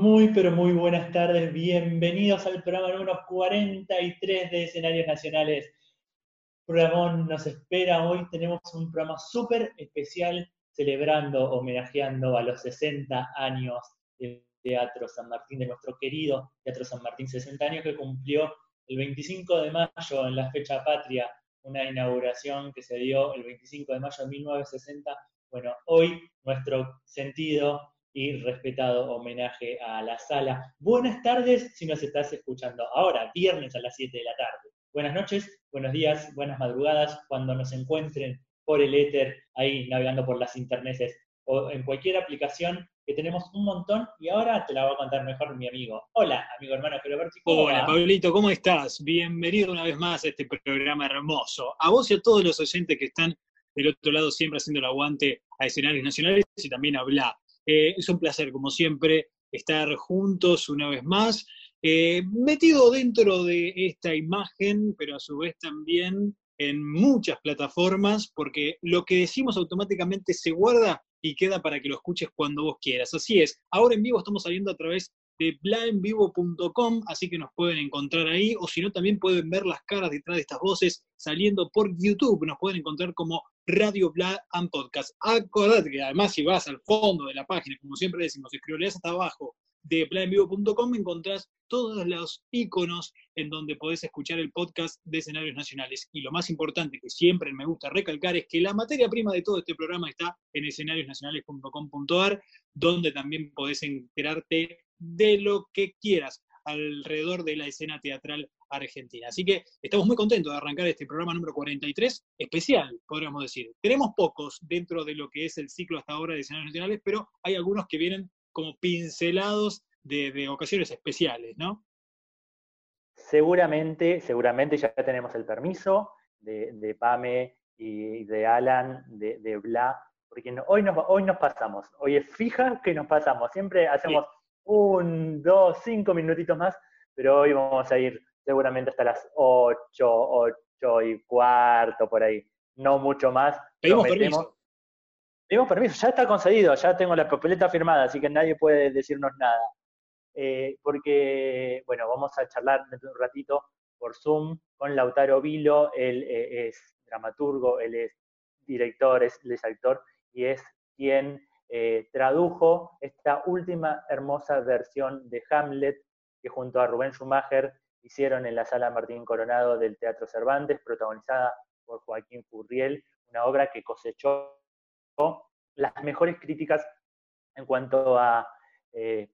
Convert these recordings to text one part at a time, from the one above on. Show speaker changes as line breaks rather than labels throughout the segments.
Muy, pero muy buenas tardes. Bienvenidos al programa número 43 de Escenarios Nacionales. Programón nos espera. Hoy tenemos un programa súper especial celebrando, homenajeando a los 60 años del Teatro San Martín, de nuestro querido Teatro San Martín, 60 años que cumplió el 25 de mayo en la fecha patria, una inauguración que se dio el 25 de mayo de 1960. Bueno, hoy nuestro sentido y respetado homenaje a la sala. Buenas tardes si nos estás escuchando ahora, viernes a las 7 de la tarde. Buenas noches, buenos días, buenas madrugadas, cuando nos encuentren por el éter, ahí navegando por las internetes o en cualquier aplicación que tenemos un montón y ahora te la va a contar mejor mi amigo. Hola, amigo hermano Geroberti.
Hola, Pablito, ¿cómo estás? Bienvenido una vez más a este programa hermoso. A vos y a todos los oyentes que están del otro lado siempre haciendo el aguante a escenarios nacionales y también a Bla. Eh, es un placer, como siempre, estar juntos una vez más, eh, metido dentro de esta imagen, pero a su vez también en muchas plataformas, porque lo que decimos automáticamente se guarda y queda para que lo escuches cuando vos quieras. Así es, ahora en vivo estamos saliendo a través de blaenvivo.com, así que nos pueden encontrar ahí, o si no, también pueden ver las caras detrás de estas voces saliendo por YouTube, nos pueden encontrar como Radio Bla and Podcast. Acordate que además si vas al fondo de la página, como siempre decimos, escribirás hasta abajo de blaenvivo.com encontrás todos los iconos en donde podés escuchar el podcast de escenarios nacionales. Y lo más importante que siempre me gusta recalcar es que la materia prima de todo este programa está en escenariosnacionales.com.ar, donde también podés enterarte de lo que quieras alrededor de la escena teatral argentina. Así que estamos muy contentos de arrancar este programa número 43, especial, podríamos decir. Tenemos pocos dentro de lo que es el ciclo hasta ahora de escenarios nacionales, pero hay algunos que vienen como pincelados de, ocasiones especiales, ¿no?
Seguramente, seguramente ya tenemos el permiso de, Pame y de Alan, de, Bla, porque hoy, nos, hoy nos pasamos, hoy es fija que nos pasamos, siempre hacemos un, dos, cinco minutitos más, pero hoy vamos a ir seguramente hasta las ocho, ocho y cuarto, por ahí, no mucho más.
Pedimos permiso.
Pedimos permiso, ya está concedido, ya tengo la papeleta firmada, así que nadie puede decirnos nada. Eh, porque, bueno, vamos a charlar dentro de un ratito por Zoom con Lautaro Vilo, él eh, es dramaturgo, él es director, él es actor y es quien eh, tradujo esta última hermosa versión de Hamlet que junto a Rubén Schumacher hicieron en la sala Martín Coronado del Teatro Cervantes, protagonizada por Joaquín Furriel, una obra que cosechó las mejores críticas en cuanto a eh,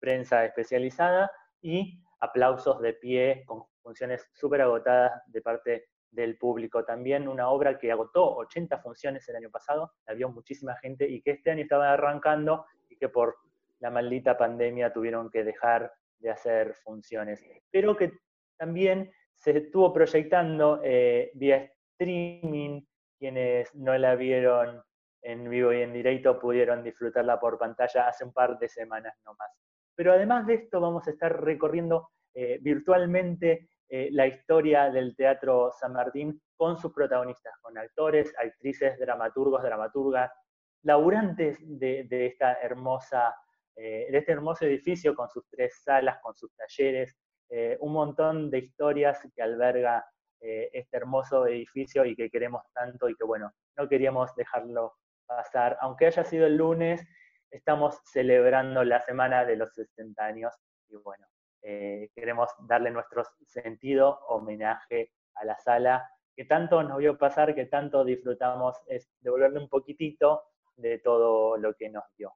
prensa especializada y aplausos de pie con funciones súper agotadas de parte del público. También una obra que agotó 80 funciones el año pasado, la vio muchísima gente y que este año estaba arrancando y que por la maldita pandemia tuvieron que dejar de hacer funciones. Pero que también se estuvo proyectando eh, vía streaming, quienes no la vieron en vivo y en directo pudieron disfrutarla por pantalla hace un par de semanas nomás. Pero además de esto vamos a estar recorriendo eh, virtualmente eh, la historia del Teatro San Martín con sus protagonistas, con actores, actrices, dramaturgos, dramaturgas, laburantes de, esta hermosa, eh, de este hermoso edificio con sus tres salas, con sus talleres, eh, un montón de historias que alberga este hermoso edificio y que queremos tanto y que bueno, no queríamos dejarlo pasar. Aunque haya sido el lunes, estamos celebrando la semana de los 60 años y bueno, eh, queremos darle nuestro sentido, homenaje a la sala, que tanto nos vio pasar, que tanto disfrutamos, devolverle un poquitito de todo lo que nos dio.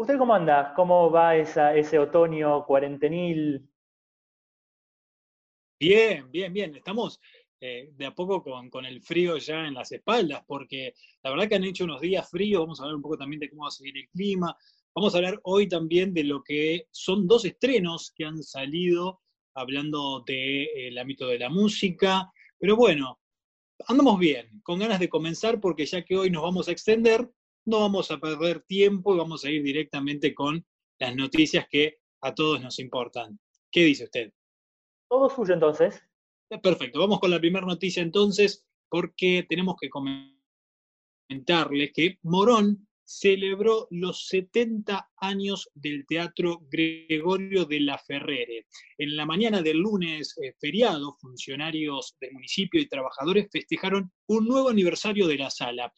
¿Usted cómo anda? ¿Cómo va ese otoño cuarentenil?
Bien, bien, bien. Estamos eh, de a poco con, con, el frío ya en las espaldas, porque la verdad que han hecho unos días fríos, vamos a hablar un poco también de cómo va a seguir el clima, Vamos a hablar hoy también de lo que son dos estrenos que han salido hablando del ámbito de la música. Pero bueno, andamos bien, con ganas de comenzar porque ya que hoy nos vamos a extender, no vamos a perder tiempo y vamos a ir directamente con las noticias que a todos nos importan. ¿Qué dice usted?
Todo suyo entonces.
Perfecto, vamos con la primera noticia entonces porque tenemos que comentarles que Morón celebró los 70 años del Teatro Gregorio de la Ferrere. En la mañana del lunes eh, feriado, funcionarios del municipio y trabajadores festejaron un nuevo aniversario de la sala.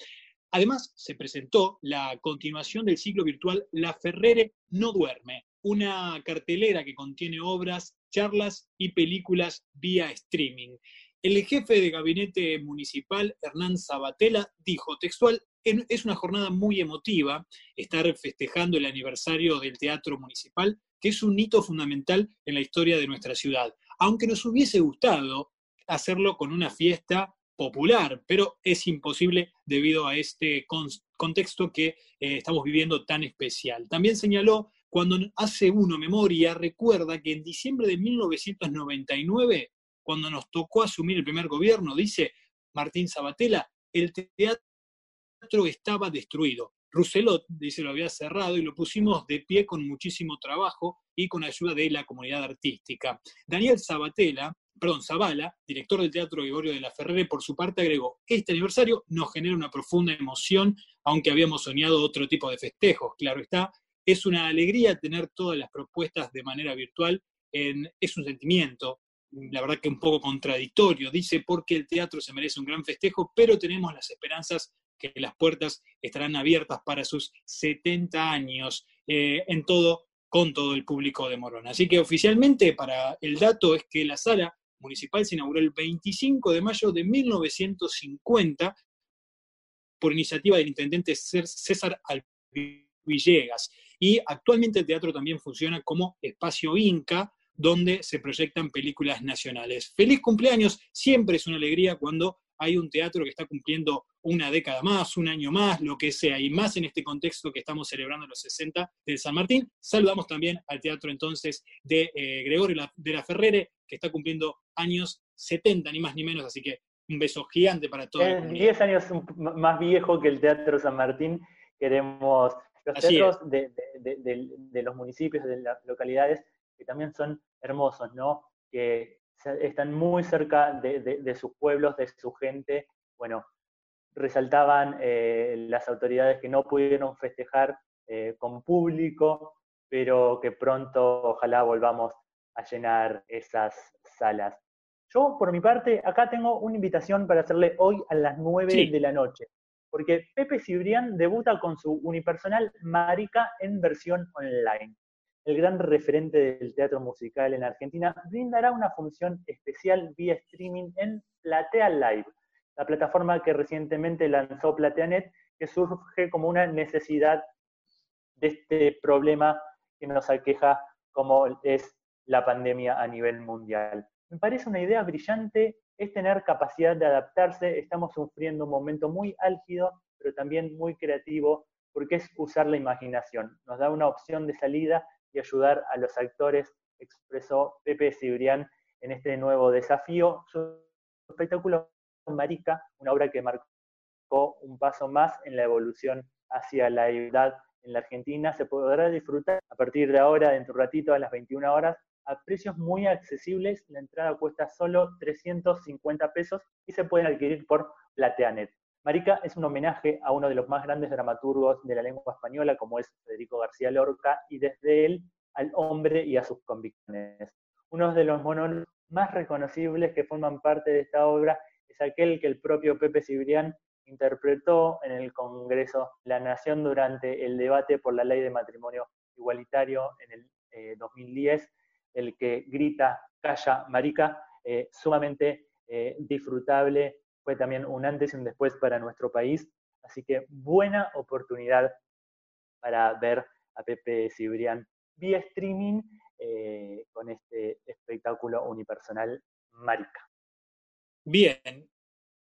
Además, se presentó la continuación del ciclo virtual La Ferrere no duerme, una cartelera que contiene obras, charlas y películas vía streaming. El jefe de gabinete municipal, Hernán Sabatella, dijo textual, es una jornada muy emotiva estar festejando el aniversario del Teatro Municipal, que es un hito fundamental en la historia de nuestra ciudad. Aunque nos hubiese gustado hacerlo con una fiesta popular, pero es imposible debido a este contexto que eh, estamos viviendo tan especial. También señaló, cuando hace uno memoria, recuerda que en diciembre de 1999, cuando nos tocó asumir el primer gobierno, dice Martín Sabatella, el teatro estaba destruido. Rousselot, dice, lo había cerrado y lo pusimos de pie con muchísimo trabajo y con ayuda de la comunidad artística. Daniel Sabatella, perdón, Zavala, director del Teatro Gregorio de la Ferrere, por su parte agregó, este aniversario nos genera una profunda emoción, aunque habíamos soñado otro tipo de festejos, claro está, es una alegría tener todas las propuestas de manera virtual, es un sentimiento, la verdad que un poco contradictorio, dice, porque el teatro se merece un gran festejo, pero tenemos las esperanzas que las puertas estarán abiertas para sus 70 años eh, en todo, con todo el público de Morón. Así que oficialmente para el dato es que la sala municipal se inauguró el 25 de mayo de 1950 por iniciativa del intendente César Villegas. Y actualmente el teatro también funciona como espacio Inca, donde se proyectan películas nacionales. Feliz cumpleaños, siempre es una alegría cuando hay un teatro que está cumpliendo una década más, un año más, lo que sea, y más en este contexto que estamos celebrando los 60 de San Martín. Saludamos también al teatro entonces de eh, Gregorio de la Ferrere, que está cumpliendo años 70, ni más ni menos, así que un beso gigante para todos.
Es 10 años más viejo que el Teatro San Martín. Queremos los teatros de, los municipios, de las localidades, que también son hermosos, ¿no? Que están muy cerca de, sus pueblos, de su gente. Bueno, resaltaban eh, las autoridades que no pudieron festejar eh, con público, pero que pronto ojalá volvamos a llenar esas salas. Yo, por mi parte, acá tengo una invitación para hacerle hoy a las 9 de la noche, porque Pepe Cibrián debuta con su unipersonal Marica en versión online el gran referente del teatro musical en Argentina, brindará una función especial vía streaming en Platea Live, la plataforma que recientemente lanzó PlateaNet, que surge como una necesidad de este problema que nos aqueja como es la pandemia a nivel mundial. Me parece una idea brillante, es tener capacidad de adaptarse, estamos sufriendo un momento muy álgido, pero también muy creativo, porque es usar la imaginación, nos da una opción de salida y ayudar a los actores, expresó Pepe Cibrián en este nuevo desafío. Su espectáculo Marica, una obra que marcó un paso más en la evolución hacia la igualdad en la Argentina, se podrá disfrutar a partir de ahora, dentro de un ratito, a las 21 horas, a precios muy accesibles. La entrada cuesta solo 350 pesos y se pueden adquirir por Plateanet. Marica es un homenaje a uno de los más grandes dramaturgos de la lengua española, como es Federico García Lorca, y desde él al hombre y a sus convicciones. Uno de los monólogos más reconocibles que forman parte de esta obra es aquel que el propio Pepe Cibrián interpretó en el Congreso la Nación durante el debate por la ley de matrimonio igualitario en el 2010, eh, el que grita, calla, marica, eh, sumamente eh, disfrutable fue también un antes y un después para nuestro país. Así que buena oportunidad para ver a Pepe Cibrián vía streaming eh, con este espectáculo unipersonal Marica.
Bien,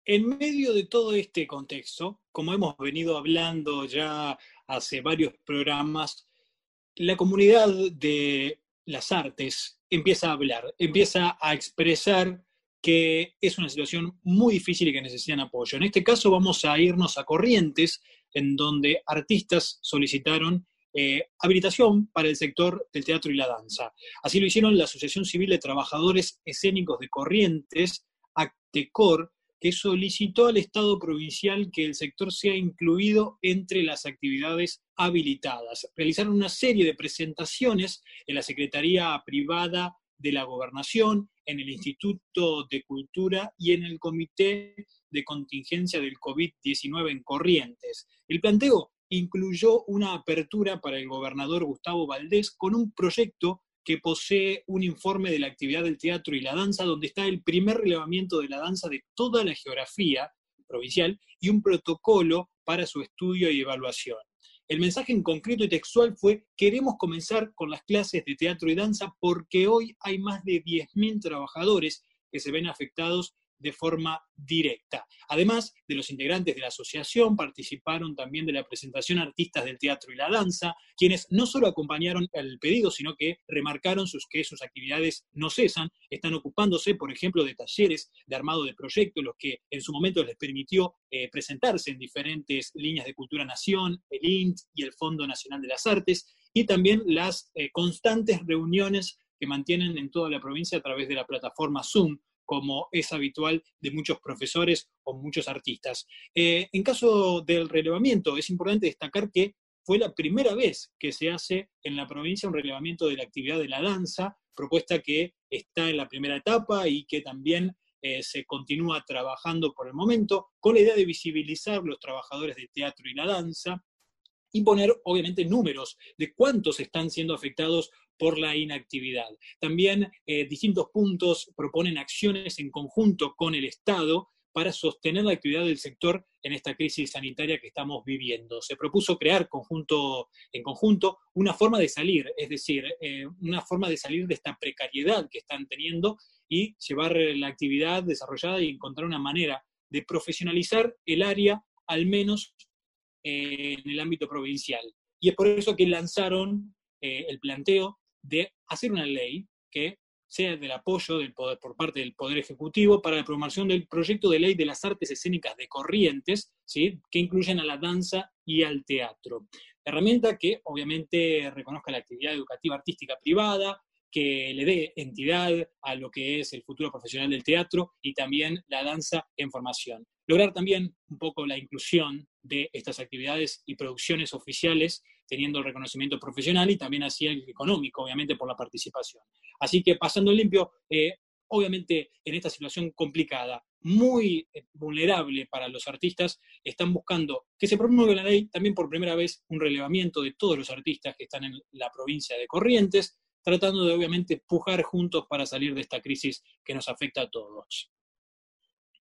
en medio de todo este contexto, como hemos venido hablando ya hace varios programas, la comunidad de las artes empieza a hablar, empieza a expresar que es una situación muy difícil y que necesitan apoyo. En este caso vamos a irnos a Corrientes, en donde artistas solicitaron eh, habilitación para el sector del teatro y la danza. Así lo hicieron la Asociación Civil de Trabajadores Escénicos de Corrientes, Actecor, que solicitó al Estado provincial que el sector sea incluido entre las actividades habilitadas. Realizaron una serie de presentaciones en la Secretaría Privada de la Gobernación, en el Instituto de Cultura y en el Comité de Contingencia del COVID-19 en Corrientes. El planteo incluyó una apertura para el gobernador Gustavo Valdés con un proyecto que posee un informe de la actividad del teatro y la danza, donde está el primer relevamiento de la danza de toda la geografía provincial y un protocolo para su estudio y evaluación. El mensaje en concreto y textual fue, queremos comenzar con las clases de teatro y danza porque hoy hay más de 10.000 trabajadores que se ven afectados de forma directa. Además de los integrantes de la asociación, participaron también de la presentación artistas del teatro y la danza, quienes no solo acompañaron el pedido, sino que remarcaron sus, que sus actividades no cesan, están ocupándose, por ejemplo, de talleres de armado de proyectos, los que en su momento les permitió eh, presentarse en diferentes líneas de Cultura Nación, el INT y el Fondo Nacional de las Artes, y también las eh, constantes reuniones que mantienen en toda la provincia a través de la plataforma Zoom, como es habitual de muchos profesores o muchos artistas. Eh, en caso del relevamiento, es importante destacar que fue la primera vez que se hace en la provincia un relevamiento de la actividad de la danza, propuesta que está en la primera etapa y que también eh, se continúa trabajando por el momento, con la idea de visibilizar los trabajadores del teatro y la danza, y poner obviamente números de cuántos están siendo afectados por la inactividad. También eh, distintos puntos proponen acciones en conjunto con el Estado para sostener la actividad del sector en esta crisis sanitaria que estamos viviendo. Se propuso crear conjunto, en conjunto una forma de salir, es decir, eh, una forma de salir de esta precariedad que están teniendo y llevar la actividad desarrollada y encontrar una manera de profesionalizar el área, al menos eh, en el ámbito provincial. Y es por eso que lanzaron el planteo de hacer una ley que sea del apoyo del por parte del Poder Ejecutivo para la promoción del proyecto de ley de las artes escénicas de Corrientes, ¿sí? que incluyen a la danza y al teatro. Herramienta que obviamente reconozca la actividad educativa artística privada, que le dé entidad a lo que es el futuro profesional del teatro y también la danza en formación. Lograr también un poco la inclusión de estas actividades y producciones oficiales teniendo el reconocimiento profesional y también así el económico, obviamente, por la participación. Así que pasando limpio, eh, obviamente en esta situación complicada, muy eh, vulnerable para los artistas, están buscando que se promueva la ley, también por primera vez un relevamiento de todos los artistas que están en la provincia de Corrientes, tratando de obviamente pujar juntos para salir de esta crisis que nos afecta a todos.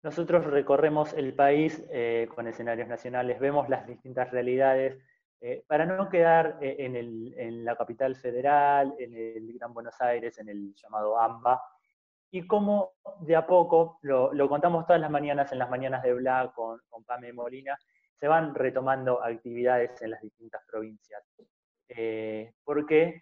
Nosotros recorremos el país eh, con escenarios nacionales, vemos las distintas realidades, eh, para no quedar eh, en, la capital federal, en el Gran Buenos Aires, en el llamado AMBA, y cómo de a poco, lo, contamos todas las mañanas en las mañanas de Bla con, con Pame Molina, se van retomando actividades en las distintas provincias. Eh, porque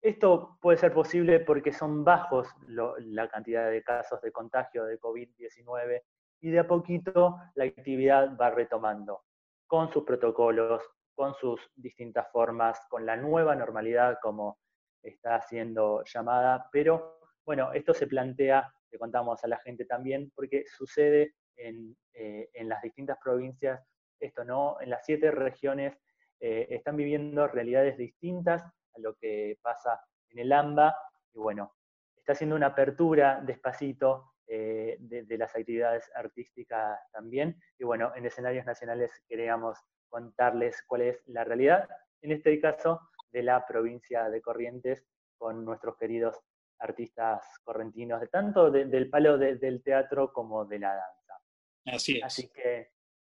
esto puede ser posible porque son bajos la cantidad de casos de contagio de COVID-19 y de a poquito la actividad va retomando con sus protocolos, con sus distintas formas, con la nueva normalidad como está siendo llamada, pero bueno, esto se plantea, le contamos a la gente también, porque sucede en, eh, las distintas provincias, esto no, en las siete regiones eh, están viviendo realidades distintas a lo que pasa en el AMBA, y bueno, está haciendo una apertura despacito eh, de, de, las actividades artísticas también, y bueno, en escenarios nacionales queríamos contarles cuál es la realidad, en este caso de la provincia de Corrientes, con nuestros queridos artistas correntinos, de tanto del palo del teatro como de la danza.
Así es.
Así que,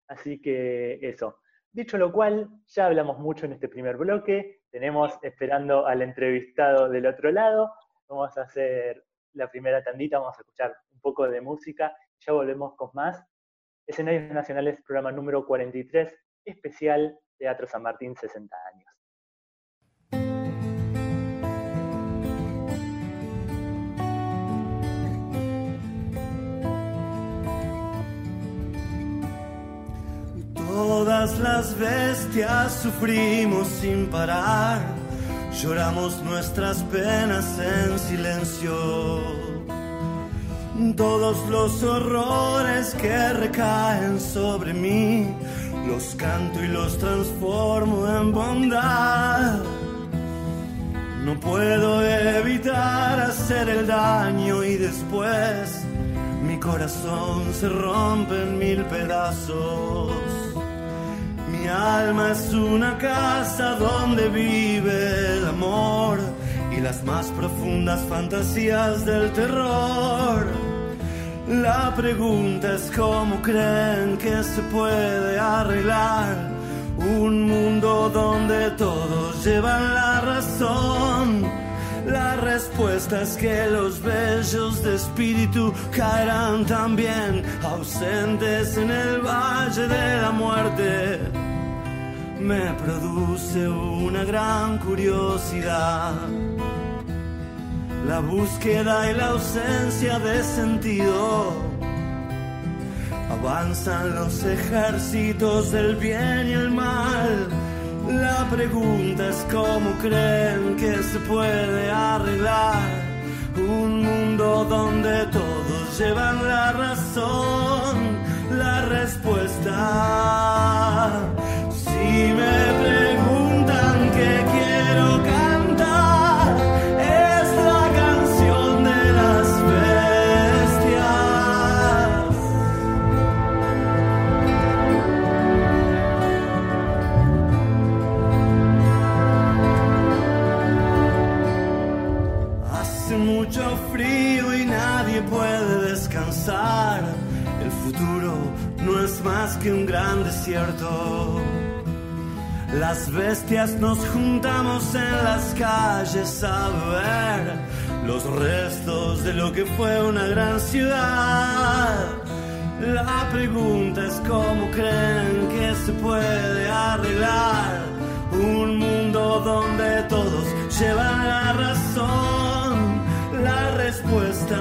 así que eso. Dicho lo cual, ya hablamos mucho en este primer bloque, tenemos esperando al entrevistado del otro lado, vamos a hacer la primera tandita, vamos a escuchar un poco de música, ya volvemos con más. Escenarios Nacionales, programa número 43, especial Teatro San Martín 60 años.
Todas las bestias sufrimos sin parar, lloramos nuestras penas en silencio todos los horrores que recaen sobre mí, los canto y los transformo en bondad. No puedo evitar hacer el daño y después mi corazón se rompe en mil pedazos. Mi alma es una casa donde vive el amor y las más profundas fantasías del terror. La pregunta es cómo creen que se puede arreglar un mundo donde todos llevan la razón. La respuesta es que los bellos de espíritu caerán también ausentes en el valle de la muerte. Me produce una gran curiosidad la búsqueda y la ausencia de sentido. Avanzan los ejércitos del bien y el mal. La pregunta es cómo creen que se puede arreglar un mundo donde todos llevan la razón. La respuesta, si me más que un gran desierto. Las bestias nos juntamos en las calles a ver los restos de lo que fue una gran ciudad. La pregunta es cómo creen que se puede arreglar un mundo donde todos llevan la razón. La respuesta.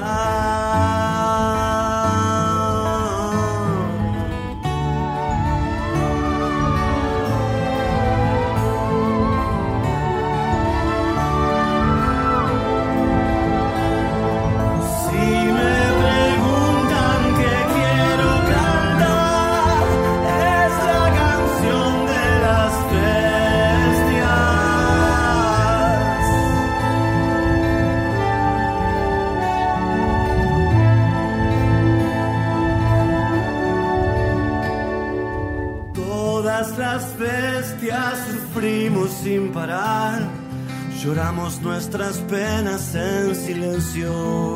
Bestias sufrimos sin parar, lloramos nuestras penas en silencio.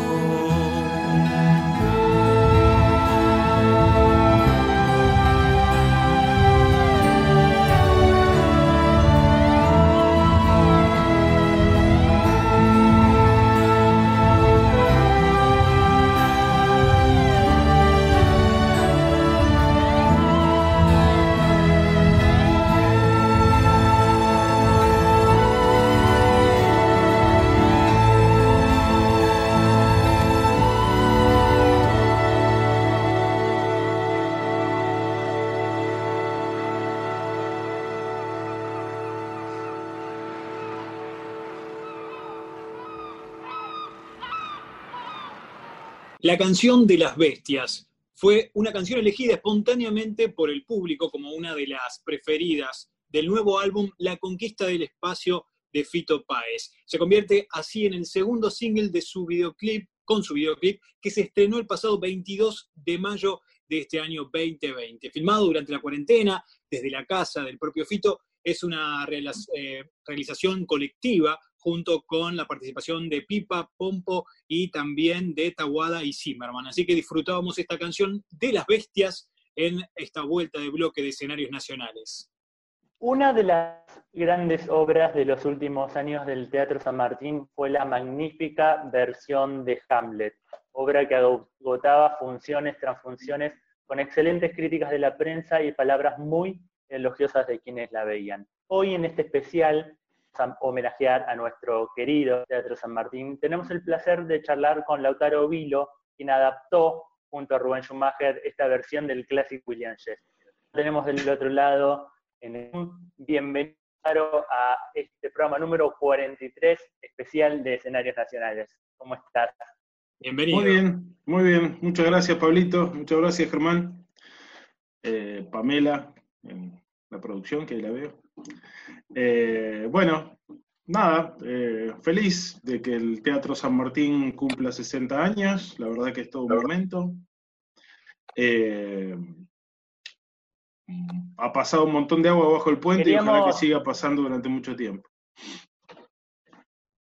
La canción de las bestias fue una canción elegida espontáneamente por el público como una de las preferidas del nuevo álbum La Conquista del Espacio de Fito Páez. Se convierte así en el segundo single de su videoclip, con su videoclip, que se estrenó el pasado 22 de mayo de este año 2020. Filmado durante la cuarentena, desde la casa del propio Fito, es una eh, realización colectiva junto con la participación de Pipa, Pompo y también de Tawada y Zimmerman. Así que disfrutábamos esta canción de las bestias en esta vuelta de bloque de escenarios nacionales.
Una de las grandes obras de los últimos años del Teatro San Martín fue la magnífica versión de Hamlet, obra que agotaba funciones tras funciones con excelentes críticas de la prensa y palabras muy elogiosas de quienes la veían. Hoy en este especial, homenajear a nuestro querido Teatro San Martín, tenemos el placer de charlar con Lautaro Vilo, quien adaptó junto a Rubén Schumacher esta versión del clásico William Shakespeare. Tenemos del otro lado en bienvenido a este programa número 43 especial de escenarios nacionales. ¿Cómo estás?
Bienvenido.
Muy bien, muy bien. Muchas gracias, Pablito. Muchas gracias, Germán. Eh, Pamela, en la producción, que ahí la veo. Eh, bueno, nada, eh, feliz de que el Teatro San Martín cumpla 60 años. La verdad que es todo un momento. ha pasado un montón de agua bajo el puente y ojalá que siga pasando durante mucho tiempo.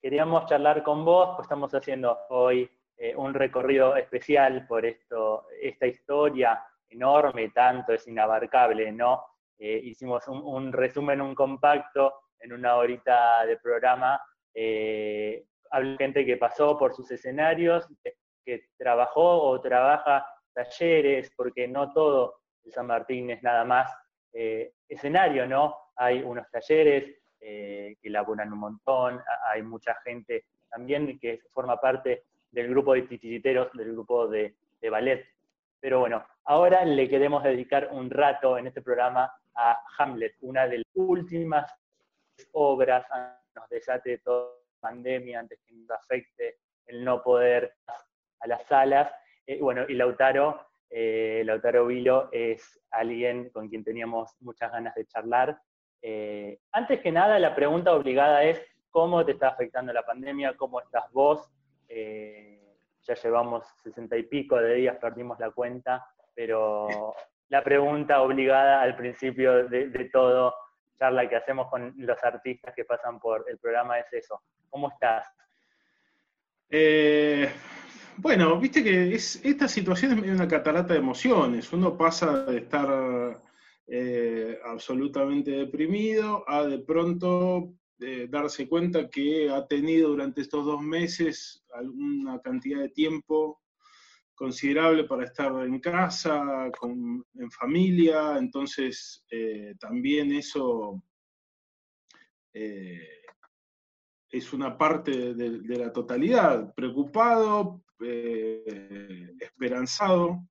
Queríamos charlar con vos, pues estamos haciendo hoy un recorrido especial por esto, esta historia enorme, tanto es inabarcable, ¿no? Eh, hicimos un, resumen, un compacto en una horita de programa. Eh, habla gente que pasó por sus escenarios, que, trabajó o trabaja talleres, porque no todo el San Martín es nada más eh, escenario, ¿no? Hay unos talleres que laburan un montón, hay mucha gente también que forma parte del grupo de titiriteros, del grupo de, de ballet pero bueno, ahora le queremos dedicar un rato en este programa a Hamlet, una de las últimas obras antes que nos desate toda la pandemia, antes que nos afecte el no poder a las salas. Eh, bueno, y Lautaro, eh, Lautaro Vilo es alguien con quien teníamos muchas ganas de charlar. Eh, antes que nada, la pregunta obligada es, ¿cómo te está afectando la pandemia? ¿Cómo estás vos? ya llevamos sesenta y pico de días, perdimos la cuenta, pero la pregunta obligada al principio de, todo charla que hacemos con los artistas que pasan por el programa es eso. ¿Cómo estás?
Eh, bueno, viste que es, esta situación es una catarata de emociones. Uno pasa de estar eh, absolutamente deprimido a de pronto darse cuenta que ha tenido durante estos dos meses alguna cantidad de tiempo considerable para estar en casa, en familia, entonces eh, también eso eh, es una parte de, la totalidad, preocupado, eh, esperanzado,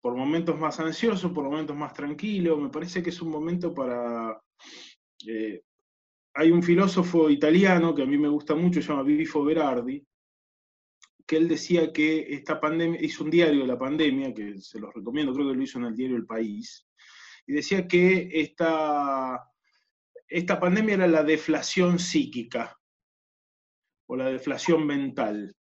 por momentos más ansioso, por momentos más tranquilo, me parece que es un momento para hay un filósofo italiano que a mí me gusta mucho, se llama Vivifo Berardi, que él decía que esta pandemia, hizo un diario de la pandemia, que se los recomiendo, creo que lo hizo en el diario El País, y decía que esta, esta pandemia era la deflación psíquica, o la deflación mental.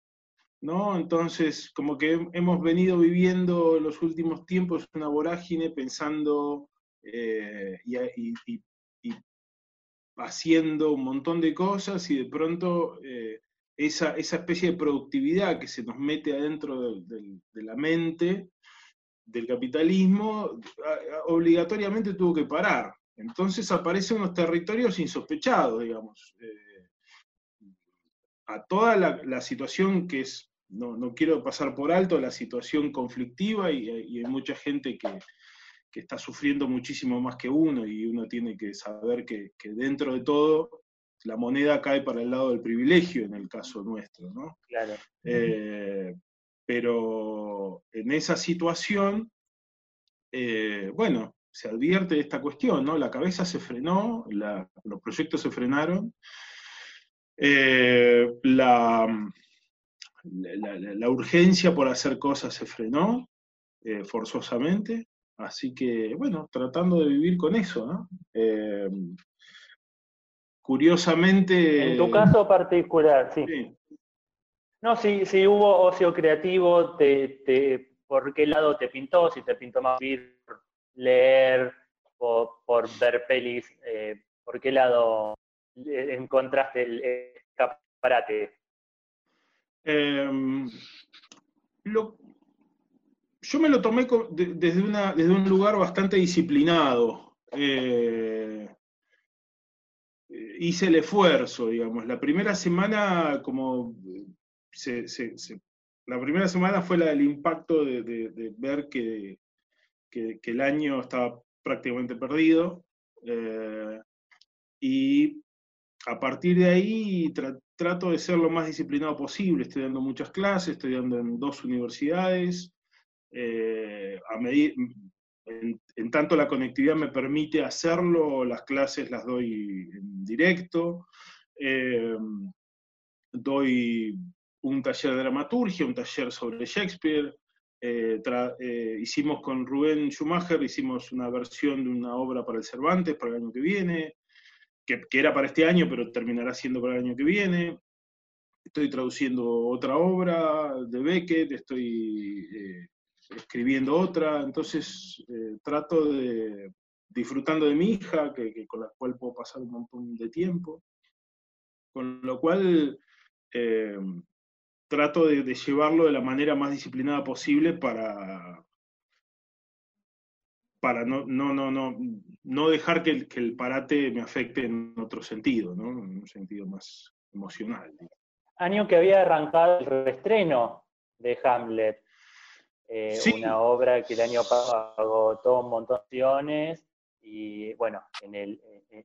¿No? Entonces, como que hemos venido viviendo los últimos tiempos una vorágine pensando eh, y, haciendo un montón de cosas y de pronto eh, esa, especie de productividad que se nos mete adentro de, la mente del capitalismo obligatoriamente tuvo que parar. Entonces aparecen unos territorios insospechados, digamos. Eh, a toda la, situación que es, no, quiero pasar por alto, la situación conflictiva y hay mucha gente que, que está sufriendo muchísimo más que uno y uno tiene que saber que, dentro de todo la moneda cae para el lado del privilegio en el caso nuestro, ¿no?
Claro.
Eh, pero en esa situación, eh, bueno, se advierte esta cuestión, ¿no? La cabeza se frenó, los proyectos se frenaron, eh, la, la, urgencia por hacer cosas se frenó forzosamente, Así que, bueno, tratando de vivir con eso, ¿no? Curiosamente...
En tu caso particular, sí. No, si, si hubo ocio creativo, te, ¿por qué lado te pintó? Si te pintó más vivir, leer, o por ver pelis, eh, ¿por qué lado encontraste el escaparate?
Em, lo, yo me lo tomé desde, una, desde un lugar bastante disciplinado. Eh, hice el esfuerzo, digamos. La primera semana, como la primera semana fue la del impacto de, ver que, el año estaba prácticamente perdido. Eh, y a partir de ahí trato de ser lo más disciplinado posible. Estoy dando muchas clases, estoy dando en dos universidades. Eh, en, tanto la conectividad me permite hacerlo, las clases las doy en directo, eh, doy un taller de dramaturgia, un taller sobre Shakespeare. Eh, eh, hicimos con Rubén Schumacher, hicimos una versión de una obra para el Cervantes para el año que viene, que, era para este año, pero terminará siendo para el año que viene. Estoy traduciendo otra obra de Beckett, estoy eh, escribiendo otra, entonces trato de, disfrutando de mi hija, que, con la cual puedo pasar un montón de tiempo. Con lo cual, trato de, llevarlo de la manera más disciplinada posible para, para no, no, no, no, no dejar que el, que el parate me afecte en otro sentido, ¿no? en un sentido más emocional.
Año que había arrancado el reestreno de Hamlet, eh, una obra que el año pasado agotó un montón de opciones y bueno, en el,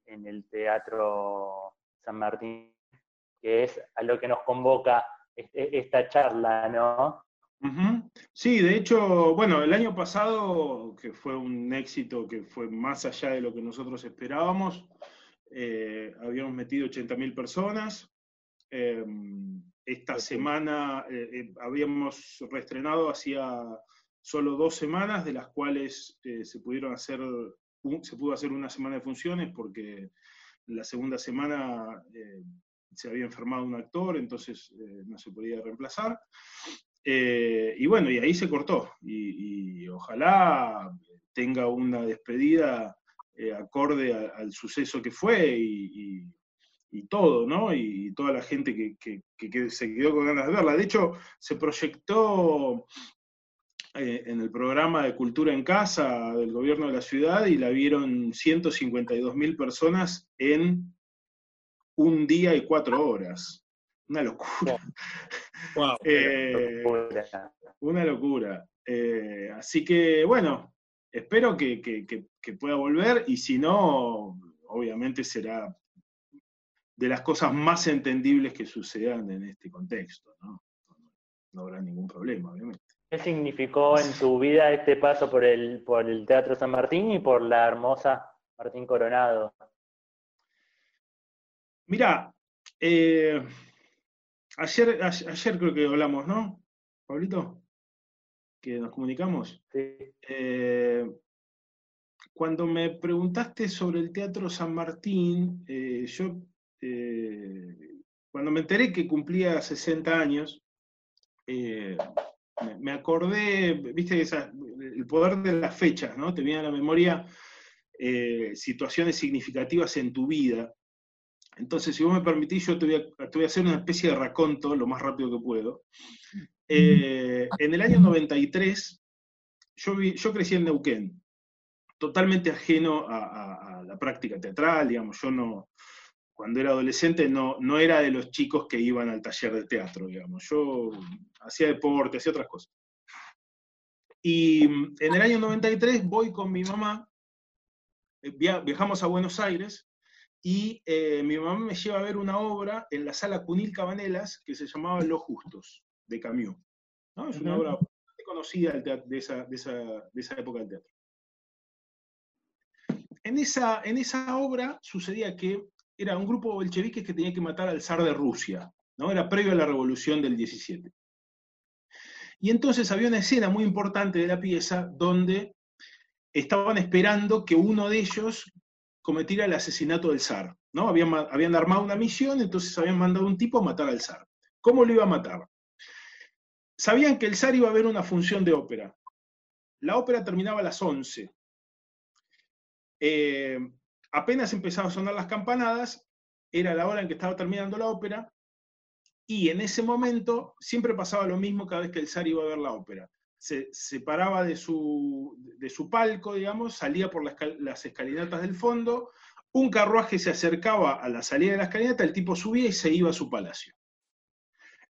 en el Teatro San Martín, que es a lo que nos convoca este, esta charla, ¿no?
Sí, de hecho, bueno, el año pasado, que fue un éxito que fue más allá de lo que nosotros esperábamos, eh, habíamos metido 80.000 personas. Em, esta semana eh, eh, habíamos reestrenado hacía solo dos semanas, de las cuales se pudieron hacer, se pudo hacer una semana de funciones porque la segunda semana se había enfermado un actor, entonces eh, no se podía reemplazar. Eh, y bueno, y ahí se cortó. Y, ojalá tenga una despedida eh, acorde al suceso que fue y, todo, ¿no? Y, toda la gente que, se quedó con ganas de verla. De hecho, se proyectó en el programa de Cultura en Casa del gobierno de la ciudad y la vieron 152 mil personas en un día y cuatro horas. Una locura. Eh, una locura. Eh, así que, bueno, espero que, pueda volver y si no, obviamente será de las cosas más entendibles que sucedan en este contexto. ¿no? no habrá ningún problema, obviamente.
¿Qué significó en tu vida este paso por el, por el Teatro San Martín y por la hermosa Martín Coronado?
Mira, eh, ayer, ayer creo que hablamos, ¿no, Pablito? Que nos comunicamos.
Sí.
Eh, cuando me preguntaste sobre el Teatro San Martín, eh, yo, cuando me enteré que cumplía 60 años, me, acordé, viste, el poder de las fechas, ¿no? Te viene a la memoria situaciones significativas en tu vida. Entonces, si vos me permitís, yo te voy, a, hacer una especie de raconto lo más rápido que puedo. Eh, en el año 93, yo, yo crecí en Neuquén, totalmente ajeno a, la práctica teatral, digamos, yo no, cuando era adolescente no, no era de los chicos que iban al taller de teatro, digamos, yo hacía deporte, hacía otras cosas. Y en el año 93 voy con mi mamá, eh, viajamos a Buenos Aires, y eh, mi mamá me lleva a ver una obra en la sala Cunil Cabanelas que se llamaba Los Justos, de Camus. ¿no? Es una obra bastante conocida de esa, de, esa, de esa, época del teatro. En esa, en esa obra sucedía que era un grupo de bolcheviques que tenía que matar al zar de Rusia, ¿no? era previo a la revolución del 17. Y entonces había una escena muy importante de la pieza donde estaban esperando que uno de ellos cometiera el asesinato del zar. ¿no? Habían, habían armado una misión, entonces habían mandado un tipo a matar al zar. ¿Cómo lo iba a matar? Sabían que el zar iba a ver una función de ópera. La ópera terminaba a las 11. Eh, apenas empezaban a sonar las campanadas, era la hora en que estaba terminando la ópera, y en ese momento siempre pasaba lo mismo cada vez que el zar iba a ver la ópera se separaba de su, de su palco, digamos, salía por las, escalinatas del fondo, un carruaje se acercaba a la salida de la escalinata, el tipo subía y se iba a su palacio.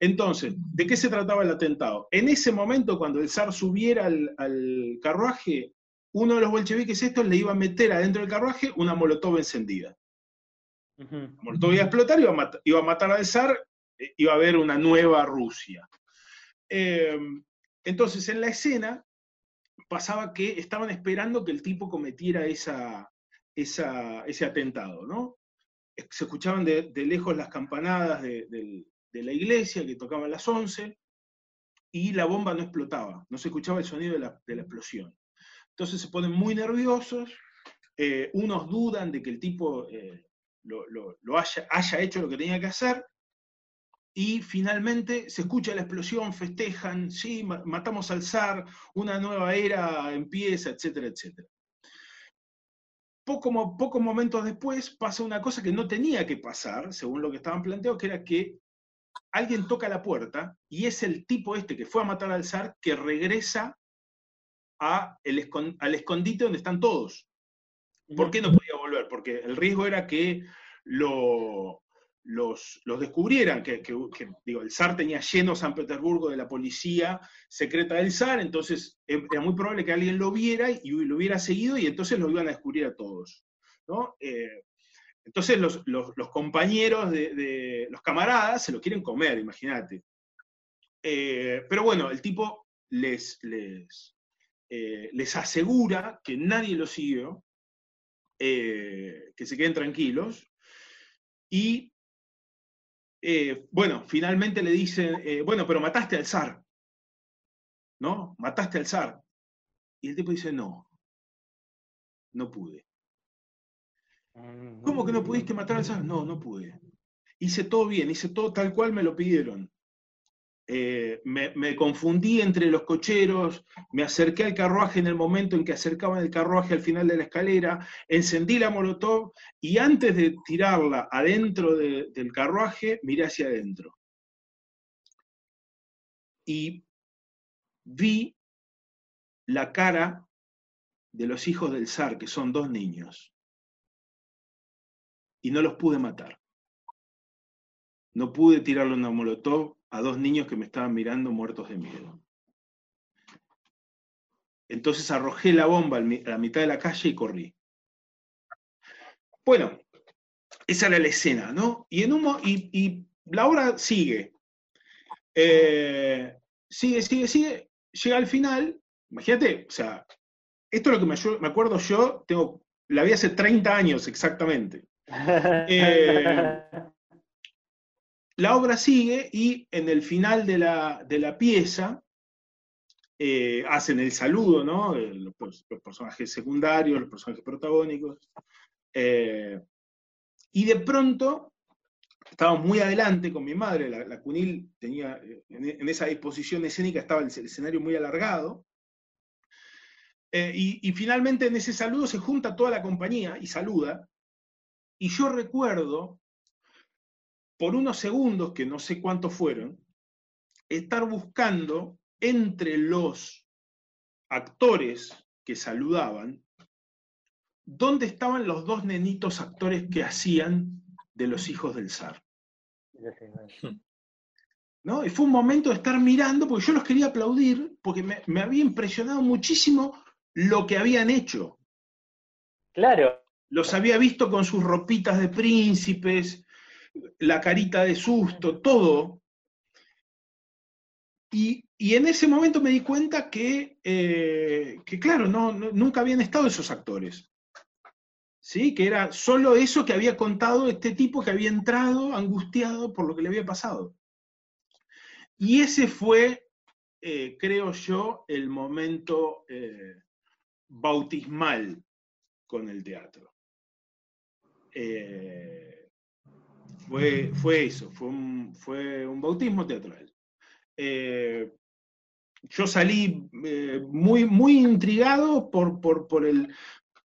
Entonces, ¿de qué se trataba el atentado? En ese momento, cuando el zar subiera al, carruaje, uno de los bolcheviques estos le iba a meter adentro del carruaje una molotov encendida. La molotov iba a explotar, iba a, matar, iba a matar al zar, iba a haber una nueva Rusia. Eh, entonces, en la escena pasaba que estaban esperando que el tipo cometiera esa, ese atentado, ¿no? Se escuchaban de, lejos las campanadas de la iglesia que tocaba a las 11 y la bomba no explotaba, no se escuchaba el sonido de la, explosión. Entonces se ponen muy nerviosos, eh, unos dudan de que el tipo eh, lo, haya, hecho lo que tenía que hacer, y finalmente se escucha la explosión, festejan, sí, matamos al zar, una nueva era empieza, etcétera, etcétera. Poco, pocos momentos después pasa una cosa que no tenía que pasar, según lo que estaban planteando, que era que alguien toca la puerta y es el tipo este que fue a matar al zar que regresa a el al escondite donde están todos. ¿Por qué no podía volver? Porque el riesgo era que lo, los, los descubrieran, que, digo, el zar tenía lleno San Petersburgo de la policía secreta del zar, entonces em, era muy probable que alguien lo viera y lo hubiera seguido y entonces lo iban a descubrir a todos. ¿no? Eh, entonces los, compañeros de, los camaradas se lo quieren comer, imagínate. Eh, pero bueno, el tipo les, les, eh, les asegura que nadie lo siguió, que se queden tranquilos, y eh, bueno, finalmente le dicen, eh, bueno, pero mataste al zar, ¿no? Mataste al zar. Y el tipo dice, no, no pude. ¿Cómo que no pudiste matar al zar? No, no pude. Hice todo bien, hice todo tal cual me lo pidieron. Eh, me, confundí entre los cocheros, me acerqué al carruaje en el momento en que acercaban el carruaje al final de la escalera, encendí la molotov y antes de tirarla adentro del carruaje, miré hacia adentro. Y vi la cara de los hijos del zar, que son dos niños, y no los pude matar. No pude tirarle una molotov a dos niños que me estaban mirando muertos de miedo. Entonces arrojé la bomba a la mitad de la calle y corrí. Bueno, esa era la escena, ¿no? Y, en un, y, la obra sigue. Eh, sigue, sigue, sigue. Llega al final. Imagínate, o sea, esto es lo que me, acuerdo yo, tengo, la vi hace 30 años exactamente. Eh, la obra sigue y en el final de la, pieza eh, hacen el saludo, ¿no? Eh, los, personajes secundarios, los personajes protagónicos. Eh, y de pronto, estábamos muy adelante con mi madre, la, Cunil tenía, en, esa disposición escénica estaba el, escenario muy alargado. y finalmente en ese saludo se junta toda la compañía y saluda. Y yo recuerdo por unos segundos, que no sé cuántos fueron, estar buscando entre los actores que saludaban, dónde estaban los dos nenitos actores que hacían de los hijos del zar. ¿No? Y fue un momento de estar mirando, porque yo los quería aplaudir, porque me, me había impresionado muchísimo lo que habían hecho.
Claro.
Los había visto con sus ropitas de príncipes, la carita de susto, todo. Y, en ese momento me di cuenta que, eh, que claro, no, nunca habían estado esos actores. ¿Sí? Que era solo eso que había contado este tipo que había entrado angustiado por lo que le había pasado. Y ese fue, eh, creo yo, el momento eh, bautismal con el teatro fue, eso, fue un, fue un bautismo teatral. Eh, yo salí eh, muy, muy intrigado por, por, el,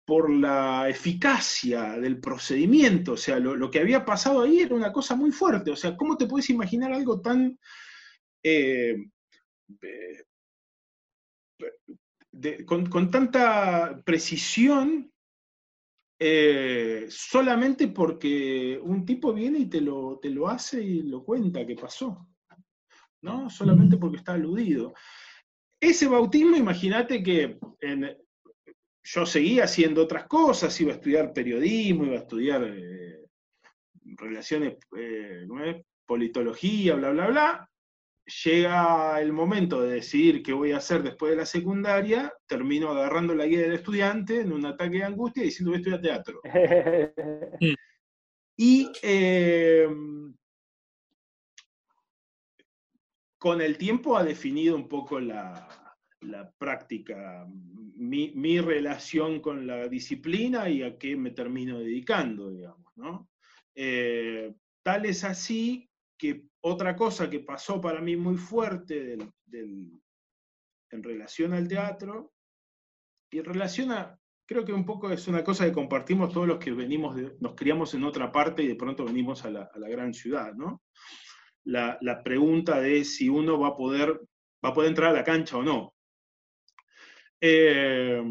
por la eficacia del procedimiento, o sea, lo, que había pasado ahí era una cosa muy fuerte, o sea, ¿cómo te puedes imaginar algo tan... Eh, con, con, tanta precisión eh, solamente porque un tipo viene y te lo, te lo hace y lo cuenta que pasó, ¿no? Solamente porque está aludido. Ese bautismo, imagínate que yo seguía haciendo otras cosas, iba a estudiar periodismo, iba a estudiar eh, relaciones, eh, politología, bla, bla, bla, llega el momento de decidir qué voy a hacer después de la secundaria, termino agarrando la guía del estudiante en un ataque de angustia diciendo voy a estudiar teatro. y eh, con el tiempo ha definido un poco la, práctica, mi, relación con la disciplina y a qué me termino dedicando, digamos, ¿no? Eh, tal es así que otra cosa que pasó para mí muy fuerte en relación al teatro, y en relación a, creo que un poco es una cosa que compartimos todos los que venimos, nos criamos en otra parte y de pronto venimos a la, gran ciudad, ¿no? La, pregunta de si uno va a poder, va a poder entrar a la cancha o no. Eh,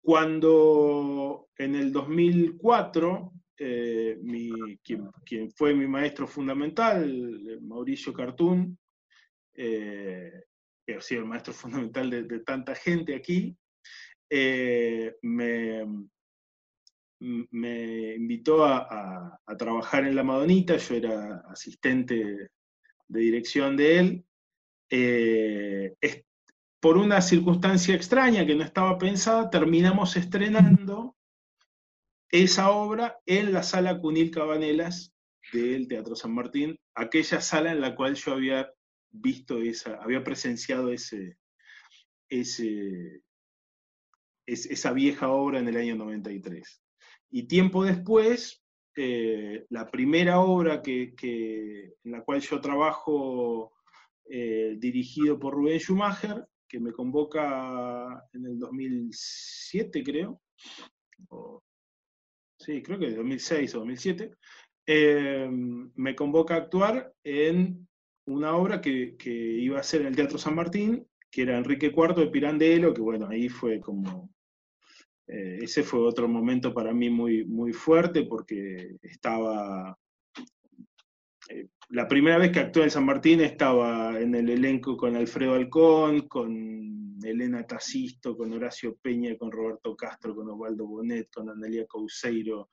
cuando en el 2004 eh, quien, fue mi maestro fundamental, Mauricio Cartún, eh, que ha sido el maestro fundamental de, tanta gente aquí, eh, me, invitó a, trabajar en La Madonita, yo era asistente de dirección de él. por una circunstancia extraña que no estaba pensada, terminamos estrenando esa obra en la sala Cunil Cabanelas del Teatro San Martín, aquella sala en la cual yo había visto esa, había presenciado ese, ese, esa vieja obra en el año 93. Y tiempo después, eh, la primera obra que, en la cual yo trabajo, eh, dirigido por Rubén Schumacher, que me convoca en el 2007, creo, sí, creo que de 2006 o 2007, eh, me convoca a actuar en una obra que, iba a ser en el Teatro San Martín, que era Enrique IV de Pirandello, que bueno, ahí fue como, eh, ese fue otro momento para mí muy, muy fuerte porque estaba, la primera vez que actué en San Martín estaba en el elenco con Alfredo Alcón, con Elena Tacisto, con Horacio Peña, con Roberto Castro, con Osvaldo Bonet, con Analia Couseiro,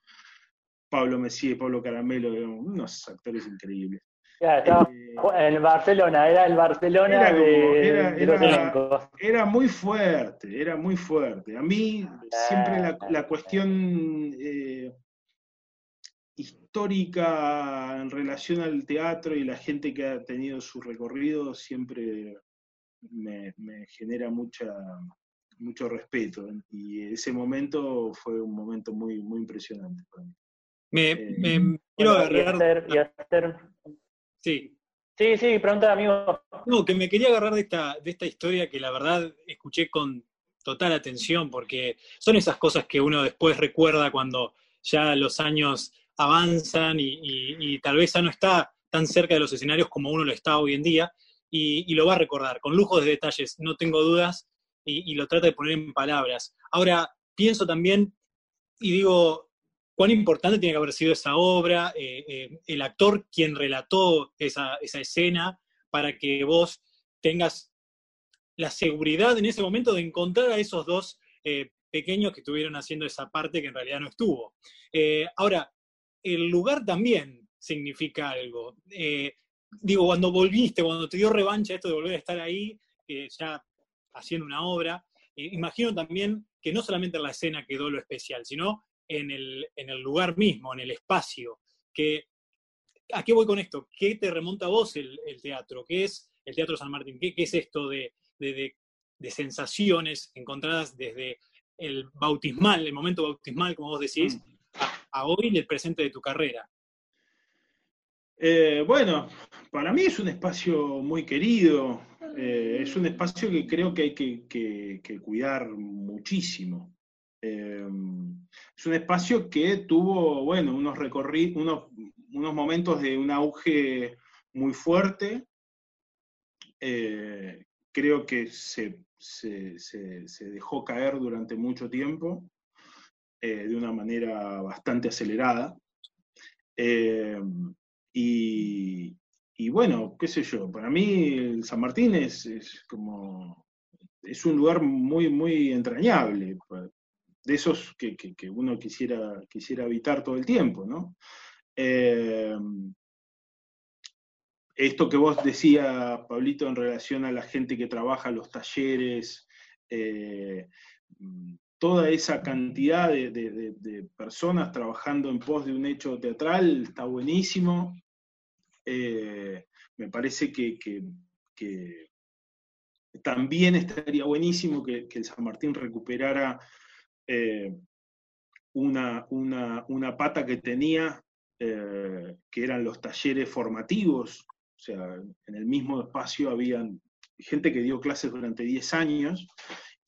Pablo Messier, Pablo Caramelo, unos actores increíbles.
estaba eh, en Barcelona, era el Barcelona era de,
era, muy fuerte, era muy fuerte. A mí siempre la, cuestión eh, histórica en relación al teatro y la gente que ha tenido su recorrido siempre me, genera mucha, mucho respeto. Y ese momento fue un momento muy, muy impresionante para mí.
Me, eh, quiero agarrar.
Sí. Sí, sí, pregunta, amigo.
No, que me quería agarrar de esta, de esta historia que la verdad escuché con total atención, porque son esas cosas que uno después recuerda cuando ya los años avanzan y, tal vez ya no está tan cerca de los escenarios como uno lo está hoy en día y, lo va a recordar, con lujo de detalles, no tengo dudas, y, lo trata de poner en palabras. Ahora, pienso también, y digo, cuán importante tiene que haber sido esa obra, eh, eh, el actor quien relató esa, escena, para que vos tengas la seguridad en ese momento de encontrar a esos dos eh, pequeños que estuvieron haciendo esa parte que en realidad no estuvo. ahora, el lugar también significa algo digo, cuando volviste, cuando te dio revancha esto de volver a estar ahí, ya haciendo una obra, eh, imagino también que no solamente en la escena quedó lo especial, sino en el, en el lugar mismo, en el espacio. Que, ¿A qué voy con esto? ¿Qué te remonta a vos el, teatro? ¿Qué es el Teatro San Martín? ¿Qué, es esto de, de, sensaciones encontradas desde el bautismal, el momento bautismal, como vos decís, mm. A, hoy, el presente de tu carrera?
Eh, bueno, para mí es un espacio muy querido, eh, es un espacio que creo que hay que, cuidar muchísimo. Eh, es un espacio que tuvo, bueno, unos recorridos, unos, momentos de un auge muy fuerte. creo que se, dejó caer durante mucho tiempo, de una manera bastante acelerada. Y, bueno, qué sé yo, para mí el San Martín es, como, es un lugar muy, muy entrañable, de esos que, uno quisiera, quisiera habitar todo el tiempo, ¿no? Eh, esto que vos decías, Pablito, en relación a la gente que trabaja los talleres, eh, toda esa cantidad de, personas trabajando en pos de un hecho teatral está buenísimo. Eh, me parece que, también estaría buenísimo que, el San Martín recuperara eh, una, una, pata que tenía, eh, que eran los talleres formativos, o sea, en el mismo espacio habían gente que dio clases durante 10 años,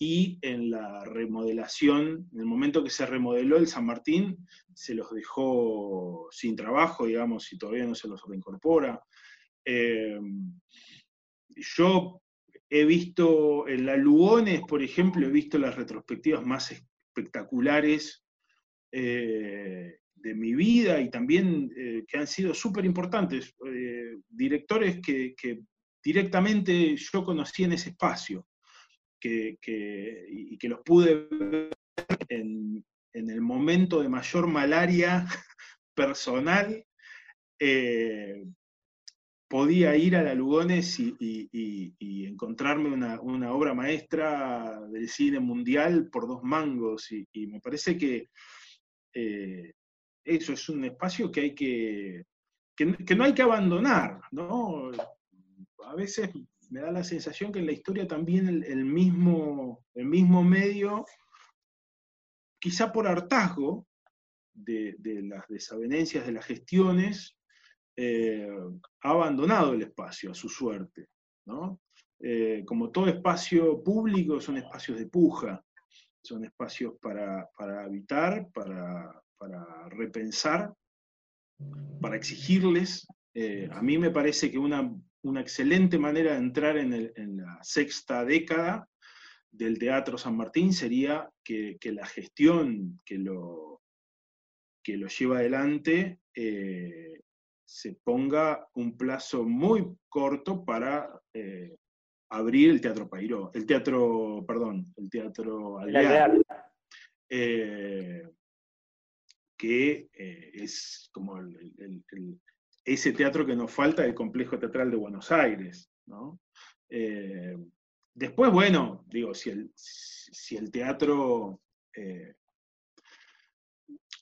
y en la remodelación, en el momento que se remodeló el San Martín, se los dejó sin trabajo, digamos, y todavía no se los reincorpora. Eh, yo he visto en la Lugones, por ejemplo, he visto las retrospectivas más espectaculares eh, de mi vida y también eh, que han sido súper importantes, directores que, directamente yo conocí en ese espacio que, y que los pude ver en, el momento de mayor malaria personal podía ir a la Lugones y, encontrarme una, obra maestra del cine mundial por dos mangos. Y, me parece que eh, eso es un espacio que hay que, que, no hay que abandonar, ¿no? A veces me da la sensación que en la historia también el, mismo, el mismo medio, quizá por hartazgo de, las desavenencias de las gestiones, eh, ha abandonado el espacio a su suerte. Eh, como todo espacio público, son espacios de puja, son espacios para, habitar, para, repensar, para exigirles. Eh, a mí me parece que una, excelente manera de entrar en, la sexta década del Teatro San Martín sería que, la gestión que lo, que lo lleva adelante se ponga un plazo muy corto para eh, abrir el Teatro Pairó, el Teatro, perdón, el Teatro Alvear, eh, que eh, es como ese teatro que nos falta del Complejo Teatral de Buenos Aires, después, bueno, digo, si el, si el teatro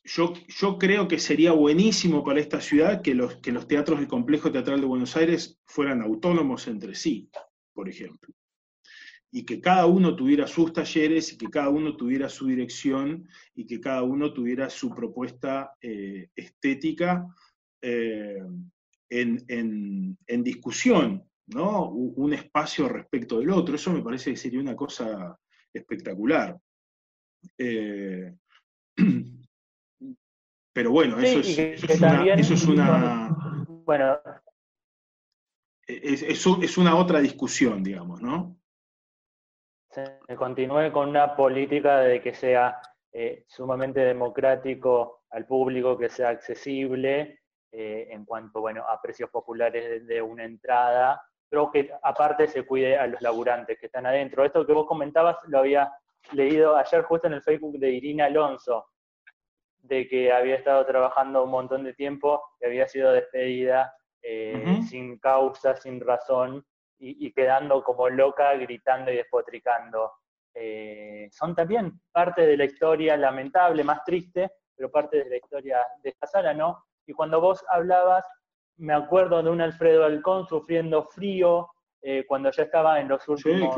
yo, creo que sería buenísimo para esta ciudad que los, que los teatros del Complejo Teatral de Buenos Aires fueran autónomos entre sí, por ejemplo. Y que cada uno tuviera sus talleres y que cada uno tuviera su dirección y que cada uno tuviera su propuesta eh, estética eh, en, discusión, ¿no? Un espacio respecto del otro. Eso me parece que sería una cosa espectacular. Eh, Pero bueno, eso, es, una,
Bueno.
Es, una otra discusión, digamos, ¿no?
Se continúe con una política de que sea eh, sumamente democrático al público, que sea accesible eh, en cuanto bueno, a precios populares de, una entrada, pero que aparte se cuide a los laburantes que están adentro. Esto que vos comentabas lo había leído ayer justo en el Facebook de Irina Alonso, de que había estado trabajando un montón de tiempo y había sido despedida eh, sin causa, sin razón, y, quedando como loca, gritando y despotricando. Eh, son también parte de la historia lamentable, más triste, pero parte de la historia de esta sala, ¿no? Y cuando vos hablabas, me acuerdo de un Alfredo Alcón sufriendo frío, eh, cuando ya estaba en los últimos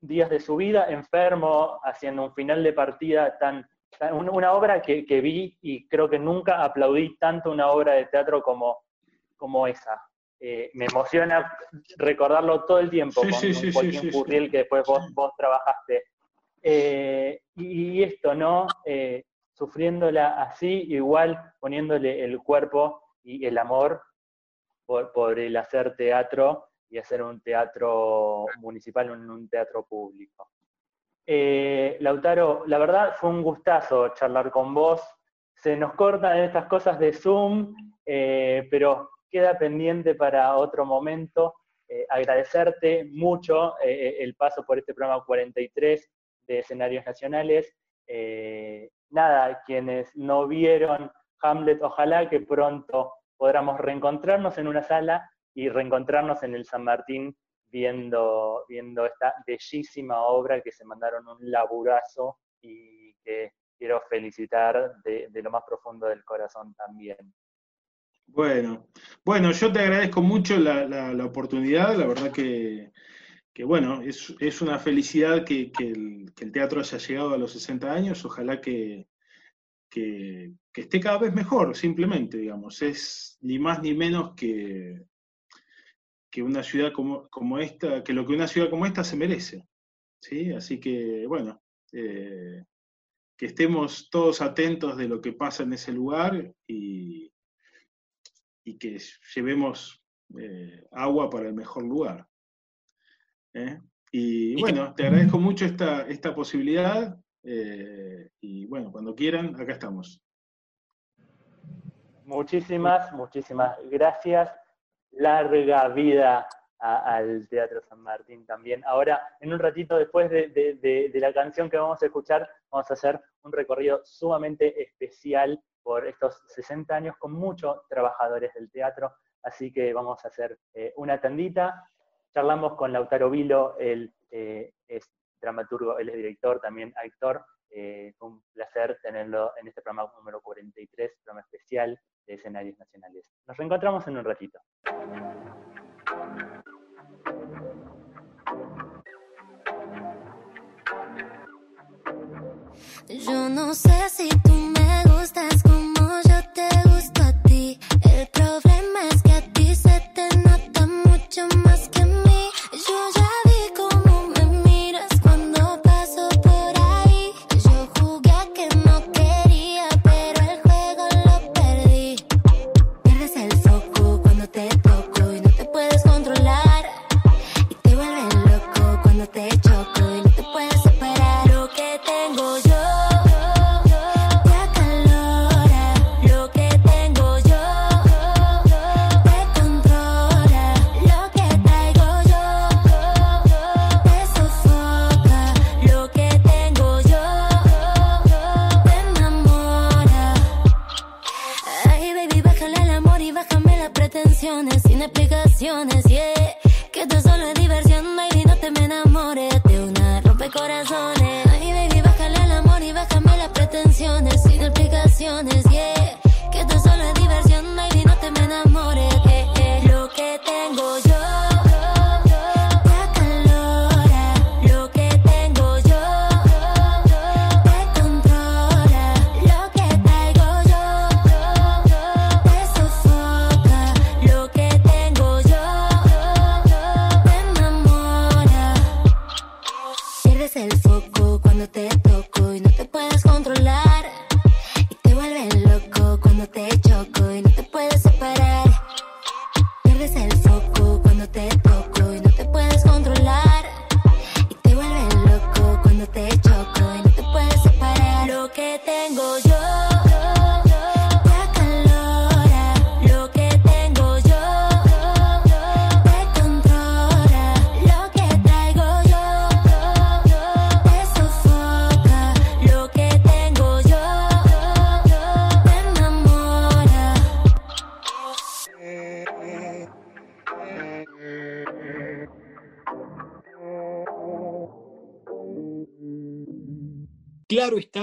días de su vida, enfermo, haciendo un final de partida tan una obra que, vi y creo que nunca aplaudí tanto una obra de teatro como, como esa. Eh, me emociona recordarlo todo el tiempo con, Joaquín Furriel, que después vos, trabajaste. Eh, y, esto, ¿no? Eh, sufriéndola así, igual poniéndole el cuerpo y el amor por, por el hacer teatro y hacer un teatro municipal, un, teatro público. Eh, Lautaro, la verdad fue un gustazo charlar con vos. Se nos cortan estas cosas de Zoom, eh, pero queda pendiente para otro momento. Eh, agradecerte mucho el paso por este programa 43 de escenarios nacionales. Nada, quienes no vieron Hamlet, ojalá que pronto podamos reencontrarnos en una sala y reencontrarnos en el San Martín viendo, viendo esta bellísima obra que se mandaron un laburazo y que quiero felicitar de, lo más profundo del corazón también.
Bueno, bueno, yo te agradezco mucho la, oportunidad, la verdad que, bueno, es, una felicidad que, el, teatro haya llegado a los 60 años, ojalá que, que, esté cada vez mejor, simplemente, digamos, es ni más ni menos que, que una ciudad como, como esta, que lo que una ciudad como esta se merece, ¿sí? Así que, bueno, eh, que estemos todos atentos de lo que pasa en ese lugar y, y que llevemos eh, agua para el mejor lugar. ¿Eh? Y bueno, te agradezco mucho esta, esta posibilidad eh, y bueno, cuando quieran, acá estamos.
Muchísimas, muchísimas gracias. Larga vida al Teatro San Martín también. Ahora, en un ratito después de, la canción que vamos a escuchar, vamos a hacer un recorrido sumamente especial por estos 60 años con muchos trabajadores del teatro, así que vamos a hacer eh, una tandita. Charlamos con Lautaro Vilo, él eh, es dramaturgo, él es director, también actor. Eh, un placer tenerlo en este programa número 43, programa especial de escenarios nacionales. Nos reencontramos en un ratito.
Yo no sé si tú me gustas como yo te gusto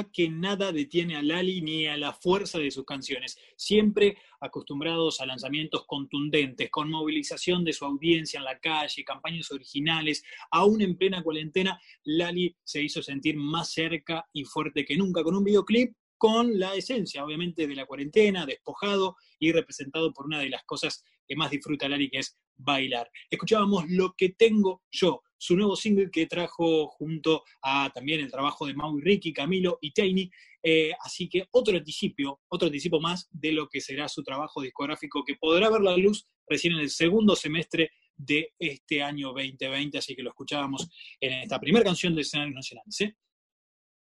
que
nada detiene a Lali ni a la fuerza de sus canciones, siempre acostumbrados a lanzamientos contundentes, con movilización de su audiencia en la calle, campañas originales, aún en plena cuarentena, Lali se hizo sentir más cerca y fuerte que nunca con un videoclip con la esencia, obviamente, de la cuarentena, despojado y representado por una de las cosas que más disfruta Lali, que es bailar. Escuchábamos Lo que tengo yo, su nuevo single que trajo junto a también el trabajo de Mau y Ricky, Camilo y Tainy. Eh, así que otro anticipo, otro anticipo más de lo que será su trabajo discográfico que podrá ver la luz recién en el segundo semestre de este año 2020. Así que lo escuchábamos en esta primera canción de escenarios nacionales. ¿eh?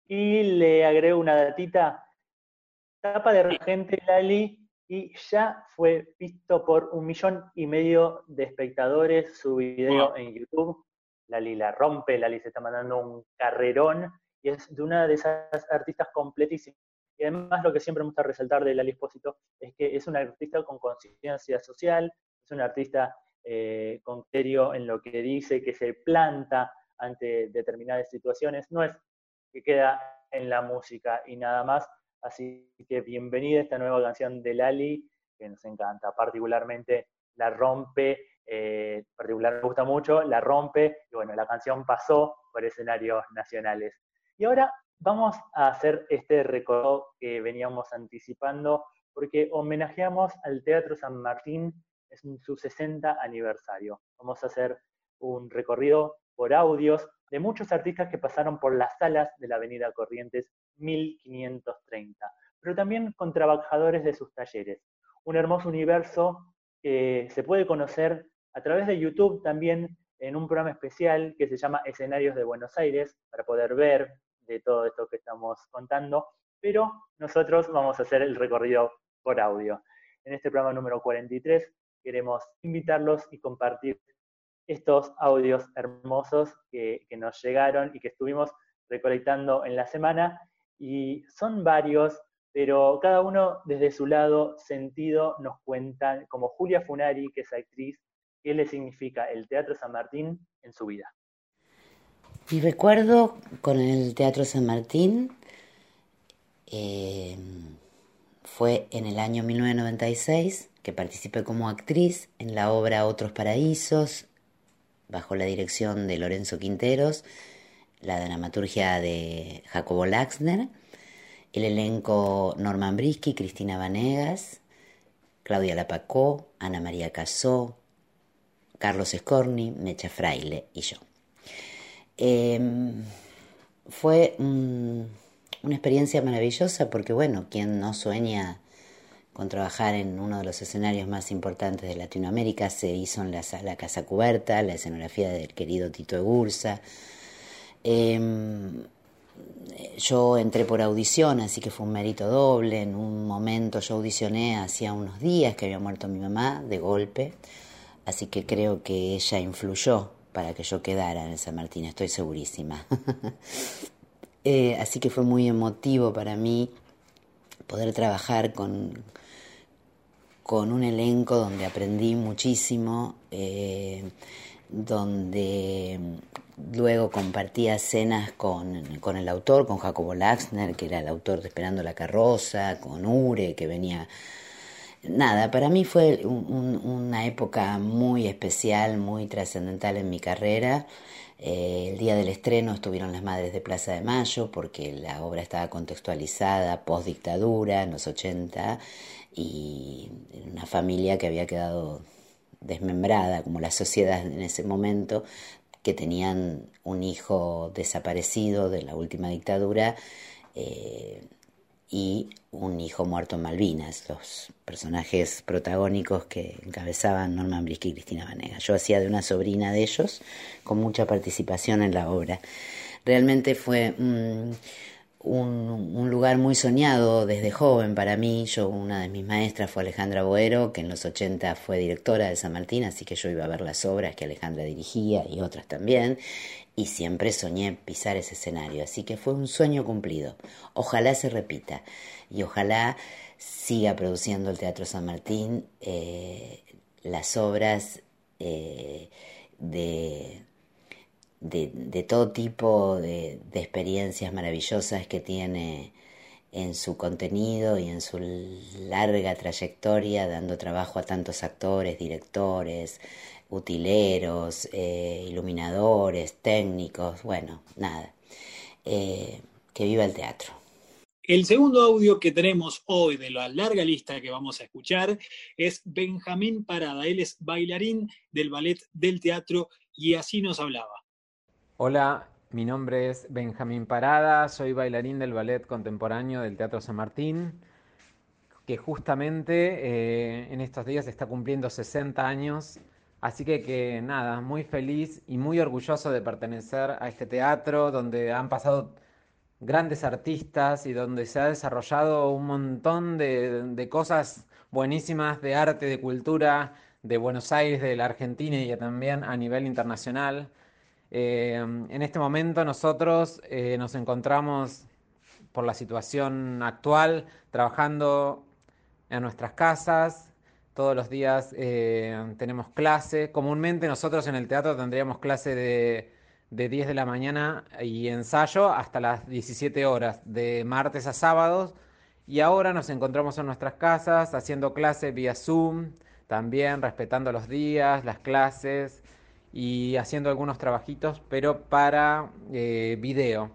Y le agrego una datita. Tapa de Regente Lali y ya fue visto por un millón y medio de espectadores su video
Wow.
en YouTube. Lali la rompe, Lali se está mandando un carrerón y es de una de esas artistas completísimas. Y además lo que siempre me gusta resaltar de Lali Espósito es que es una artista con conciencia social, es una artista eh, con criterio en lo que dice, que se planta ante determinadas situaciones, no es que queda en la música y nada más. Así que bienvenida a esta nueva canción de Lali. que nos encanta. Particularmente la rompe, eh, particularmente me gusta mucho, la rompe, y bueno, la canción pasó por escenarios nacionales. Y ahora vamos a hacer este recorrido que veníamos anticipando, porque homenajeamos al Teatro San Martín en su 60 aniversario. Vamos a hacer un recorrido por audios de muchos artistas que pasaron por las salas de la Avenida Corrientes 1530, pero también con trabajadores de sus talleres. Un hermoso universo que se puede conocer a través de YouTube también en un programa especial que se llama Escenarios de Buenos Aires, para poder ver de todo esto que estamos contando, pero nosotros vamos a hacer el recorrido por audio. En este programa número 43 queremos invitarlos y compartir estos audios hermosos que, nos llegaron y que estuvimos recolectando en la semana. Y son varios, pero cada uno desde su lado sentido nos cuentan, como Julia Funari, que es actriz, qué le significa el Teatro San Martín en su vida.
Mi recuerdo con el Teatro San Martín eh, fue en el año 1996 que participé como actriz en la obra Otros Paraísos, bajo la dirección de Lorenzo Quinteros, la dramaturgia de Jacobo Laxner, el elenco Norman Brisky, Cristina Vanegas, Claudia Lapacó, Ana María Casó, Carlos Escorni, Mecha Fraile y yo. Em, fue una experiencia maravillosa porque, bueno, quien no sueña con trabajar en uno de los escenarios más importantes de Latinoamérica. Se hizo en la Casa Cubierta, la escenografía del querido Tito Egursa. Em, yo entré por audición, así que fue un mérito doble. En un momento yo audicioné hacía unos días que había muerto mi mamá de golpe, así que creo que ella influyó para que yo quedara en San Martín, estoy segurísima. Eh, así que fue muy emotivo para mí poder trabajar con, con un elenco donde aprendí muchísimo, eh, donde luego compartía escenas con, el autor, con Jacobo Laxner, que era el autor de Esperando la Carroza, con Ure, que venía... Nada, para mí fue una época muy especial, muy trascendental en mi carrera. Eh, el día del estreno estuvieron las Madres de Plaza de Mayo porque la obra estaba contextualizada post dictadura en los 80 y una familia que había quedado desmembrada, como la sociedad en ese momento, que tenían un hijo desaparecido de la última dictadura eh, y un hijo muerto en Malvinas, los personajes protagónicos que encabezaban Norman Brisky y Cristina Vanega. Yo hacía de una sobrina de ellos con mucha participación en la obra. Realmente fue un, lugar muy soñado desde joven para mí. Yo, una de mis maestras fue Alejandra Boero, que en los 80 fue directora de San Martín, así que yo iba a ver las obras que Alejandra dirigía y otras también. Y siempre soñé pisar ese escenario, así que fue un sueño cumplido. Ojalá se repita y ojalá siga produciendo el Teatro San Martín eh, las obras eh, de de, todo tipo de, experiencias maravillosas que tiene en su contenido y en su larga trayectoria, dando trabajo a tantos actores, directores, utileros, eh, iluminadores, técnicos, bueno, nada. Que viva el teatro.
El segundo audio que tenemos hoy de la larga lista que vamos a escuchar es Benjamín Parada. Él es bailarín del ballet del teatro y así nos hablaba.
Hola, mi nombre es Benjamín Parada, soy bailarín del Ballet Contemporáneo del Teatro San Martín, que justamente eh, en estos días está cumpliendo 60 años, así que, que nada, muy feliz y muy orgulloso de pertenecer a este teatro donde han pasado grandes artistas y donde se ha desarrollado un montón de, de cosas buenísimas de arte, de cultura, de Buenos Aires, de la Argentina y también a nivel internacional. Eh, en este momento nosotros eh, nos encontramos por la situación actual trabajando en nuestras casas. Todos los días eh, tenemos clase. Comúnmente nosotros en el teatro tendríamos clase de, de 10 de la mañana y ensayo hasta las 17 horas, de martes a sábados. Y ahora nos encontramos en nuestras casas haciendo clases vía Zoom, también respetando los días, las clases y haciendo algunos trabajitos, pero para eh, video.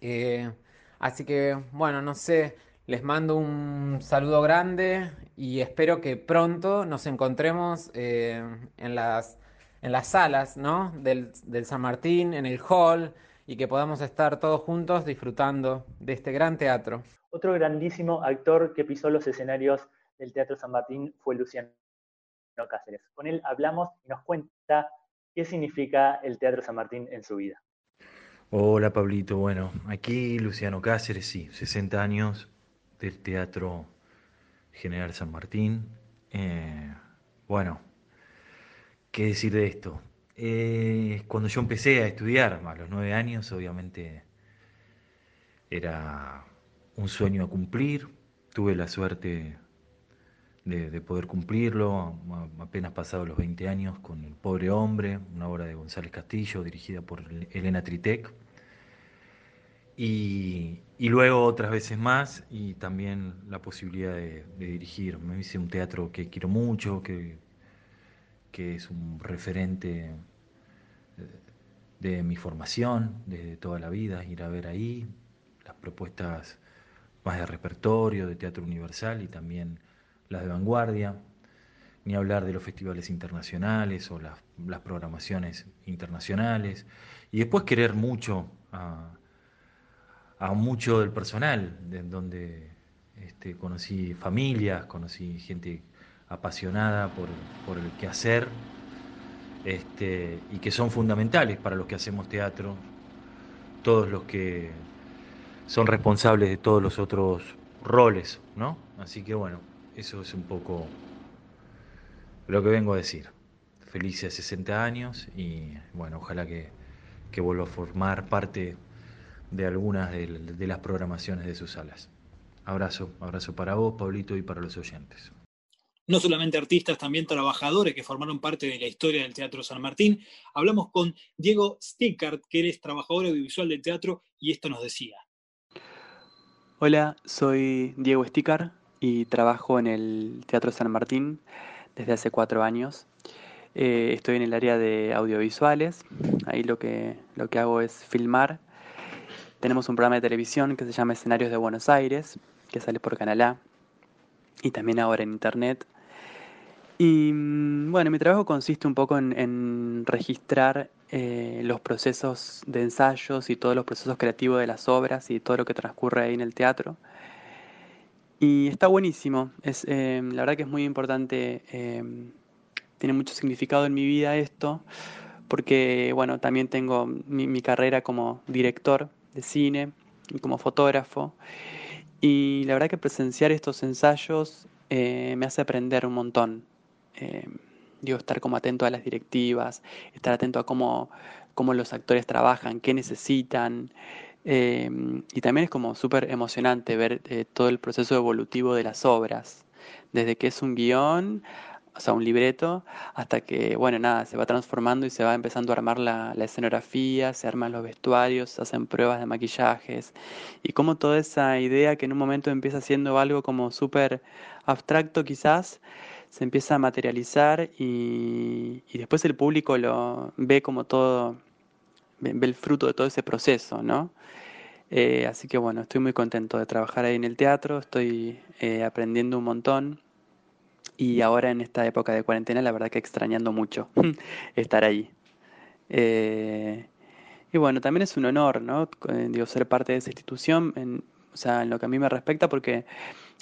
Eh, así que, bueno, no sé, les mando un saludo grande y espero que pronto nos encontremos eh, en, las, en las salas ¿no? del, del San Martín, en el hall, y que podamos estar todos juntos disfrutando de este gran teatro.
Otro grandísimo actor que pisó los escenarios del Teatro San Martín fue Luciano Cáceres. Con él hablamos y nos cuenta qué significa el Teatro San Martín en su vida.
Hola Pablito, bueno, aquí Luciano Cáceres, sí, 60 años del Teatro General San Martín. Eh, bueno, ¿qué decir de esto? Eh, cuando yo empecé a estudiar, a los nueve años, obviamente era un sueño a cumplir. Tuve la suerte de, poder cumplirlo, apenas pasado los 20 años, con El Pobre Hombre, una obra de González Castillo, dirigida por Elena Tritec. Y, luego otras veces más, y también la posibilidad de, dirigir. Me hice un teatro que quiero mucho, que, que es un referente eh, de mi formación, de toda la vida, ir a ver ahí las propuestas más de repertorio, de teatro universal y también las de vanguardia, ni hablar de los festivales internacionales o las, programaciones internacionales, y después querer mucho a, mucho del personal, de donde este, conocí familias, conocí gente apasionada por, por el quehacer, este, y que son fundamentales para los que hacemos teatro, todos los que son responsables de todos los otros roles, ¿no? Así que bueno, eso es un poco lo que vengo a decir. Felices 60 años y bueno, ojalá que, vuelva a formar parte de algunas de, de las programaciones de sus salas. Abrazo, abrazo para vos, Pablito, y para los oyentes
no solamente artistas, también trabajadores que formaron parte de la historia del Teatro San Martín. Hablamos con Diego Stickart, que eres trabajador audiovisual del teatro, y esto nos decía.
Hola, soy Diego Stickart y trabajo en el Teatro San Martín desde hace cuatro años. Eh, estoy en el área de audiovisuales, ahí lo que, lo que hago es filmar. Tenemos un programa de televisión que se llama Escenarios de Buenos Aires, que sale por Canal A y también ahora en Internet. Y mm, bueno, mi trabajo consiste un poco en, registrar eh, los procesos de ensayos y todos los procesos creativos de las obras y todo lo que transcurre ahí en el teatro. Y está buenísimo, es, eh, la verdad que es muy importante, eh, tiene mucho significado en mi vida esto, porque bueno, también tengo mi, mi carrera como director de cine y como fotógrafo. Y la verdad que presenciar estos ensayos me hace aprender un montón. Eh, digo, estar como atento a las directivas, estar atento a cómo, cómo los actores trabajan, qué necesitan. Eh, y también es como súper emocionante ver eh, todo el proceso evolutivo de las obras, desde que es un guion, o sea, un libreto, hasta que, bueno, nada, se va transformando y se va empezando a armar la, escenografía, se arman los vestuarios, se hacen pruebas de maquillajes, y cómo toda esa idea que en un momento empieza siendo algo como súper abstracto quizás, se empieza a materializar y, después el público lo ve como todo, ve, el fruto de todo ese proceso, ¿no? Eh, así que bueno, estoy muy contento de trabajar ahí en el teatro, estoy eh, aprendiendo un montón y ahora en esta época de cuarentena la verdad que extrañando mucho estar ahí. Eh, y bueno, también es un honor, ¿no? Digo, ser parte de esa institución, en, o sea, en lo que a mí me respecta, porque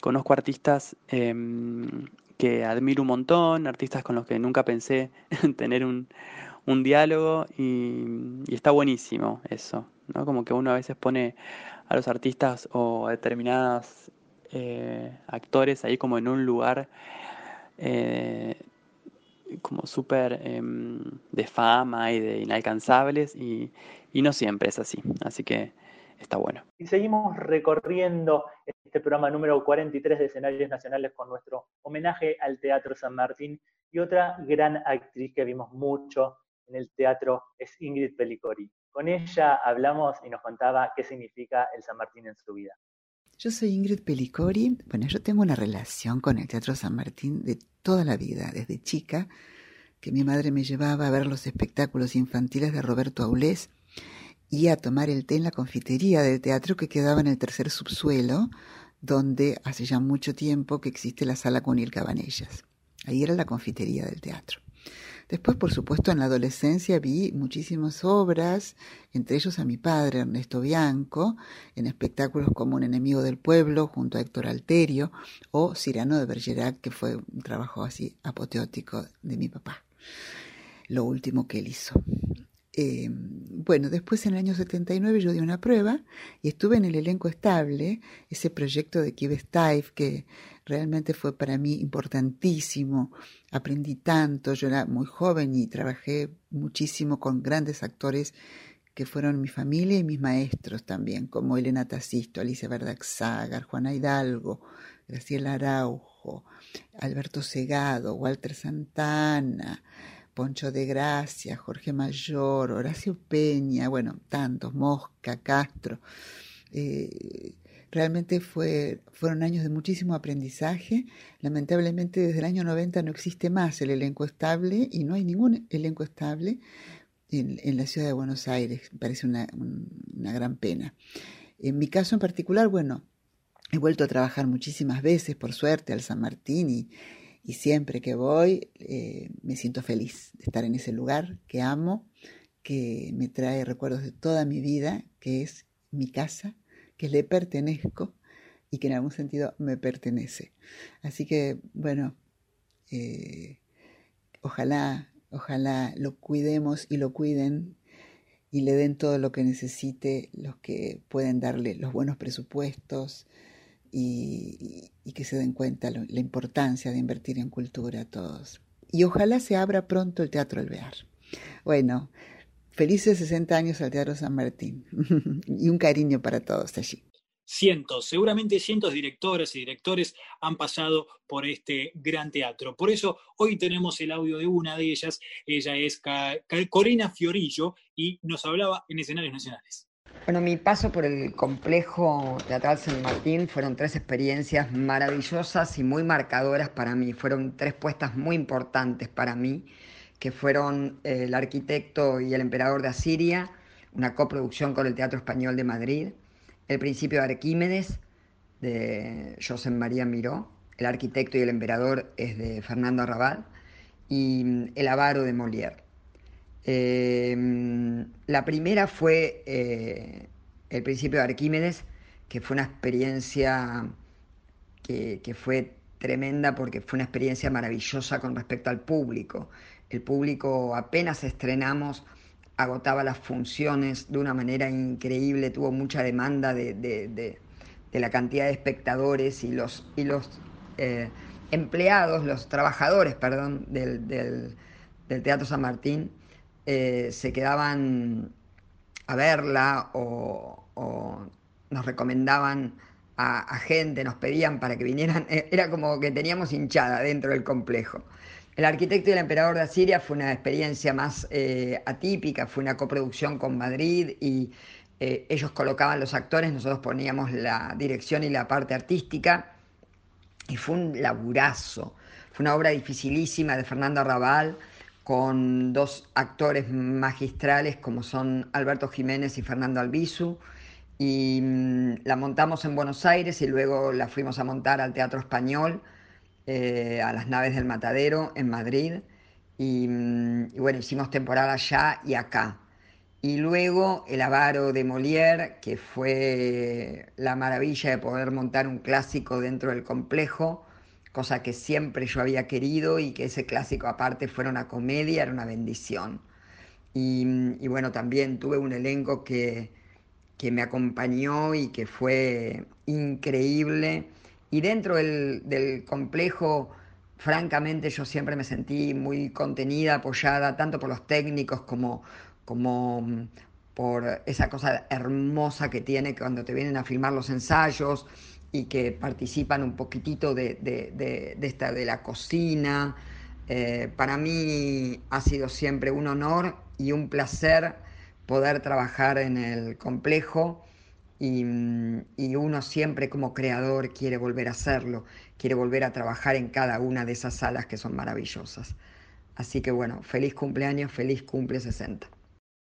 conozco artistas em, que admiro un montón, artistas con los que nunca pensé tener un, diálogo y, está buenísimo eso, ¿no? Como que uno a veces pone a los artistas o a determinados eh, actores ahí como en un lugar eh, como súper em, de fama y de inalcanzables y, y no siempre es así, así que está bueno.
Y seguimos recorriendo este programa número 43 de escenarios nacionales con nuestro homenaje al Teatro San Martín y otra gran actriz que vimos mucho en el teatro es Ingrid Pellicori. Con ella hablamos y nos contaba qué significa el San Martín en su vida.
Yo soy Ingrid Pelicori. Bueno, yo tengo una relación con el Teatro San Martín de toda la vida, desde chica, que mi madre me llevaba a ver los espectáculos infantiles de Roberto Aulés y a tomar el té en la confitería del teatro que quedaba en el tercer subsuelo, donde hace ya mucho tiempo que existe la sala Cunil Cabanellas. Ahí era la confitería del teatro. Después, por supuesto, en la adolescencia vi muchísimas obras, entre ellos a mi padre, Ernesto Bianco, en espectáculos como Un enemigo del pueblo, junto a Héctor Alterio, o Cirano de Bergerac, que fue un trabajo así apoteótico de mi papá, lo último que él hizo. Eh, bueno, después en el año 79 yo di una prueba y estuve en el elenco estable, ese proyecto de Kiev Stave que realmente fue para mí importantísimo. Aprendí tanto, yo era muy joven y trabajé muchísimo con grandes actores que fueron mi familia y mis maestros también, como Elena Tacisto, Alicia Verdaxagar, Juana Hidalgo, Graciela Araujo, Alberto Segado, Walter Santana, Poncho de Gracia, Jorge Mayor, Horacio Peña, bueno, tantos, Mosca, Castro. Eh, realmente fue, fueron años de muchísimo aprendizaje. Lamentablemente desde el año 90 no existe más el elenco estable y no hay ningún elenco estable en, la ciudad de Buenos Aires. Me parece una, una gran pena. En mi caso en particular, bueno, he vuelto a trabajar muchísimas veces, por suerte, al San Martín y, y siempre que voy eh, me siento feliz de estar en ese lugar que amo, que me trae recuerdos de toda mi vida, que es mi casa, que le pertenezco y que en algún sentido me pertenece. Así que, bueno, eh, ojalá, ojalá lo cuidemos y lo cuiden y le den todo lo que necesite los que pueden darle los buenos presupuestos, y, que se den cuenta la importancia de invertir en cultura a todos. Y ojalá se abra pronto el Teatro Alvear. Bueno, felices 60 años al Teatro San Martín y un cariño para todos allí.
Cientos, seguramente cientos de directoras y directores han pasado por este gran teatro. Por eso hoy tenemos el audio de una de ellas. Ella es Corina Fiorillo y nos hablaba en escenarios nacionales.
Bueno, mi paso por el complejo teatral San Martín fueron tres experiencias maravillosas y muy marcadoras para mí. Fueron tres puestas muy importantes para mí, que fueron eh, El arquitecto y el emperador de Asiria, una coproducción con el Teatro Español de Madrid, El principio de Arquímedes, de José María Miró, El arquitecto y el emperador es de Fernando Arrabal, y mm, El avaro de Molière. Em, la primera fue eh, el principio de Arquímedes, que fue una experiencia que, fue tremenda porque fue una experiencia maravillosa con respecto al público. El público apenas estrenamos agotaba las funciones de una manera increíble, tuvo mucha demanda de, la cantidad de espectadores y los, eh, empleados, los trabajadores, perdón, del Teatro San Martín eh, se quedaban a verla o, nos recomendaban a, gente, nos pedían para que vinieran, eh, era como que teníamos hinchada dentro del complejo. El arquitecto y el emperador de Asiria fue una experiencia más eh, atípica, fue una coproducción con Madrid y ellos colocaban los actores, nosotros poníamos la dirección y la parte artística y fue un laburazo, fue una obra dificilísima de Fernando Arrabal con dos actores magistrales como son Alberto Jiménez y Fernando Albizu. Y mm, la montamos en Buenos Aires y luego la fuimos a montar al Teatro Español, eh, a las naves del Matadero en Madrid. Y, mm, y, bueno, hicimos temporada allá y acá. Y luego El Avaro de Molière, que fue la maravilla de poder montar un clásico dentro del complejo cosa que siempre yo había querido y que ese clásico aparte fuera una comedia, era una bendición. Y, bueno, también tuve un elenco que, que, me acompañó y que fue increíble. Y dentro del, del complejo, francamente, yo siempre me sentí muy contenida, apoyada, tanto por los técnicos como, como mm, por esa cosa hermosa que tiene cuando te vienen a filmar los ensayos, y que participan un poquitito de, esta, de la cocina. Eh, para mí ha sido siempre un honor y un placer poder trabajar en el complejo y, y, uno siempre como creador quiere volver a hacerlo, quiere volver a trabajar en cada una de esas salas que son maravillosas. Así que bueno, feliz cumpleaños, feliz cumple 60.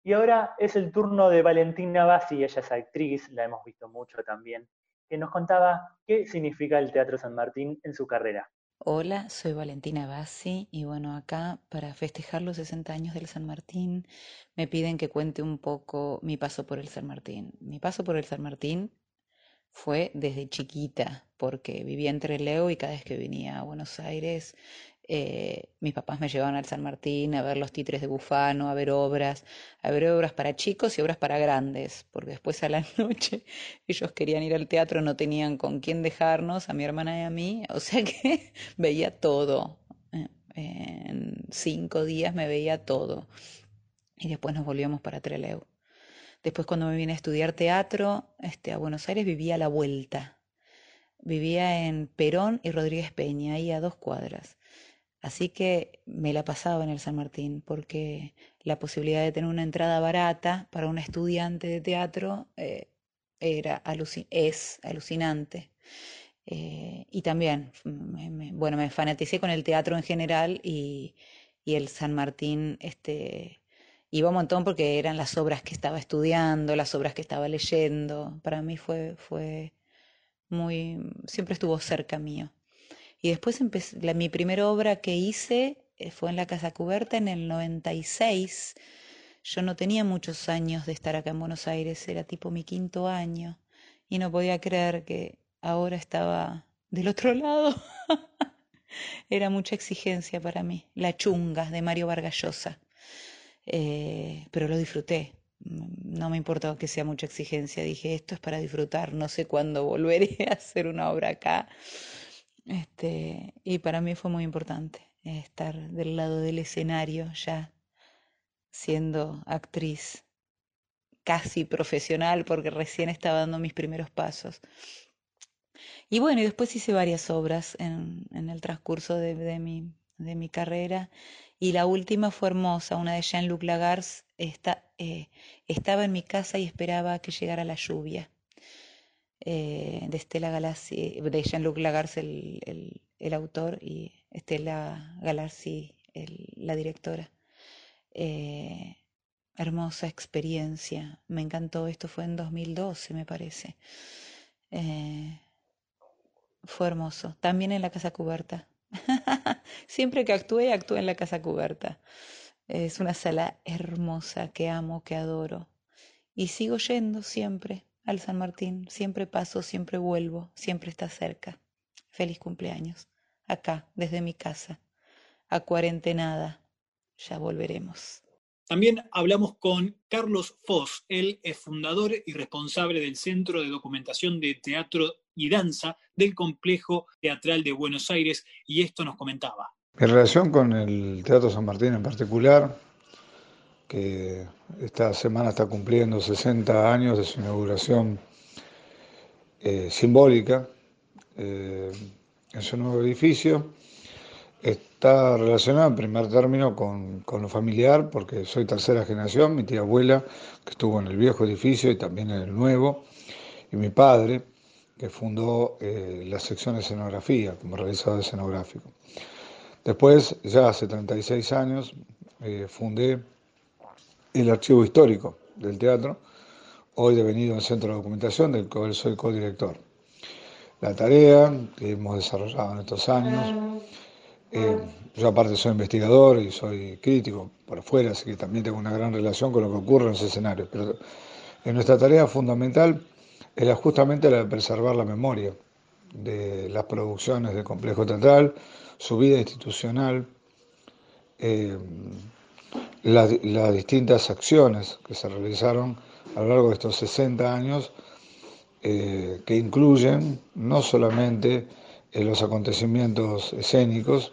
Y ahora es el turno de Valentina Bassi, ella es actriz, la hemos visto mucho también, que nos contaba qué significa el Teatro San Martín en su carrera.
Hola, soy Valentina Bassi y bueno, acá para festejar los 60 años del San Martín me piden que cuente un poco mi paso por el San Martín. Mi paso por el San Martín fue desde chiquita, porque vivía entre Leo y cada vez que venía a Buenos Aires eh, mis papás me llevaban al San Martín a ver los titres de Bufano, a ver obras, a ver obras para chicos y obras para grandes, porque después a la noche ellos querían ir al teatro, no tenían con quién dejarnos, a mi hermana y a mí, o sea que veía todo. Eh, en cinco días me veía todo. Y después nos volvíamos para Treleu. Después cuando me vine a estudiar teatro este, a Buenos Aires vivía a la vuelta. Vivía en Perón y Rodríguez Peña, ahí a dos cuadras. Así que me la pasaba en el San Martín, porque la posibilidad de tener una entrada barata para un estudiante de teatro eh, era es alucinante. Eh, y también, bueno, me fanaticé con el teatro en general y, y, el San Martín este, iba un montón porque eran las obras que estaba estudiando, las obras que estaba leyendo. Para mí fue, fue muy, siempre estuvo cerca mío. Y después empecé, la, mi primera obra que hice eh, fue en la Casa Cubierta en el 96. Yo no tenía muchos años de estar acá en Buenos Aires, era tipo mi quinto año. Y no podía creer que ahora estaba del otro lado. era mucha exigencia para mí. La chunga de Mario Vargallosa. Eh, pero lo disfruté. No me importaba que sea mucha exigencia. Dije, esto es para disfrutar. No sé cuándo volveré a hacer una obra acá. Este, y para mí fue muy importante estar del lado del escenario ya siendo actriz casi profesional porque recién estaba dando mis primeros pasos. Y bueno, y después hice varias obras en, en el transcurso de, de, mi, de, mi, carrera y la última fue hermosa, una de Jean-Luc Lagarce, esta, eh, estaba en mi casa y esperaba que llegara la lluvia. Eh, de Estela Galassi, de Jean-Luc Lagarce, el, autor, y Estela Galassi, la directora. Eh, hermosa experiencia, me encantó, esto fue en 2012 me parece. Eh, fue hermoso, también en la casa cubierta. Siempre que actué, actué en la casa cubierta. Es una sala hermosa que amo, que adoro. Y sigo yendo siempre al San Martín. Siempre paso, siempre vuelvo, siempre está cerca. Feliz cumpleaños. Acá, desde mi casa. A cuarentenada. Ya volveremos.
También hablamos con Carlos Foss. Él es fundador y responsable del Centro de Documentación de Teatro y Danza del Complejo Teatral de Buenos Aires y esto nos comentaba.
Mi relación con el Teatro San Martín en particular que esta semana está cumpliendo 60 años de su inauguración eh, simbólica eh, en su nuevo edificio. Está relacionado en primer término con, con, lo familiar, porque soy tercera generación, mi tía abuela, que estuvo en el viejo edificio y también en el nuevo, y mi padre, que fundó eh, la sección de escenografía como realizador escenográfico. Después, ya hace 36 años, fundé el archivo histórico del teatro, hoy devenido en centro de documentación del cual soy codirector. La tarea que hemos desarrollado en estos años, eh, yo aparte soy investigador y soy crítico por afuera, así que también tengo una gran relación con lo que ocurre en ese escenario, pero en nuestra tarea fundamental es justamente la de preservar la memoria de las producciones del complejo teatral, su vida institucional, eh, las, distintas acciones que se realizaron a lo largo de estos 60 años, eh, que incluyen no solamente eh, los acontecimientos escénicos,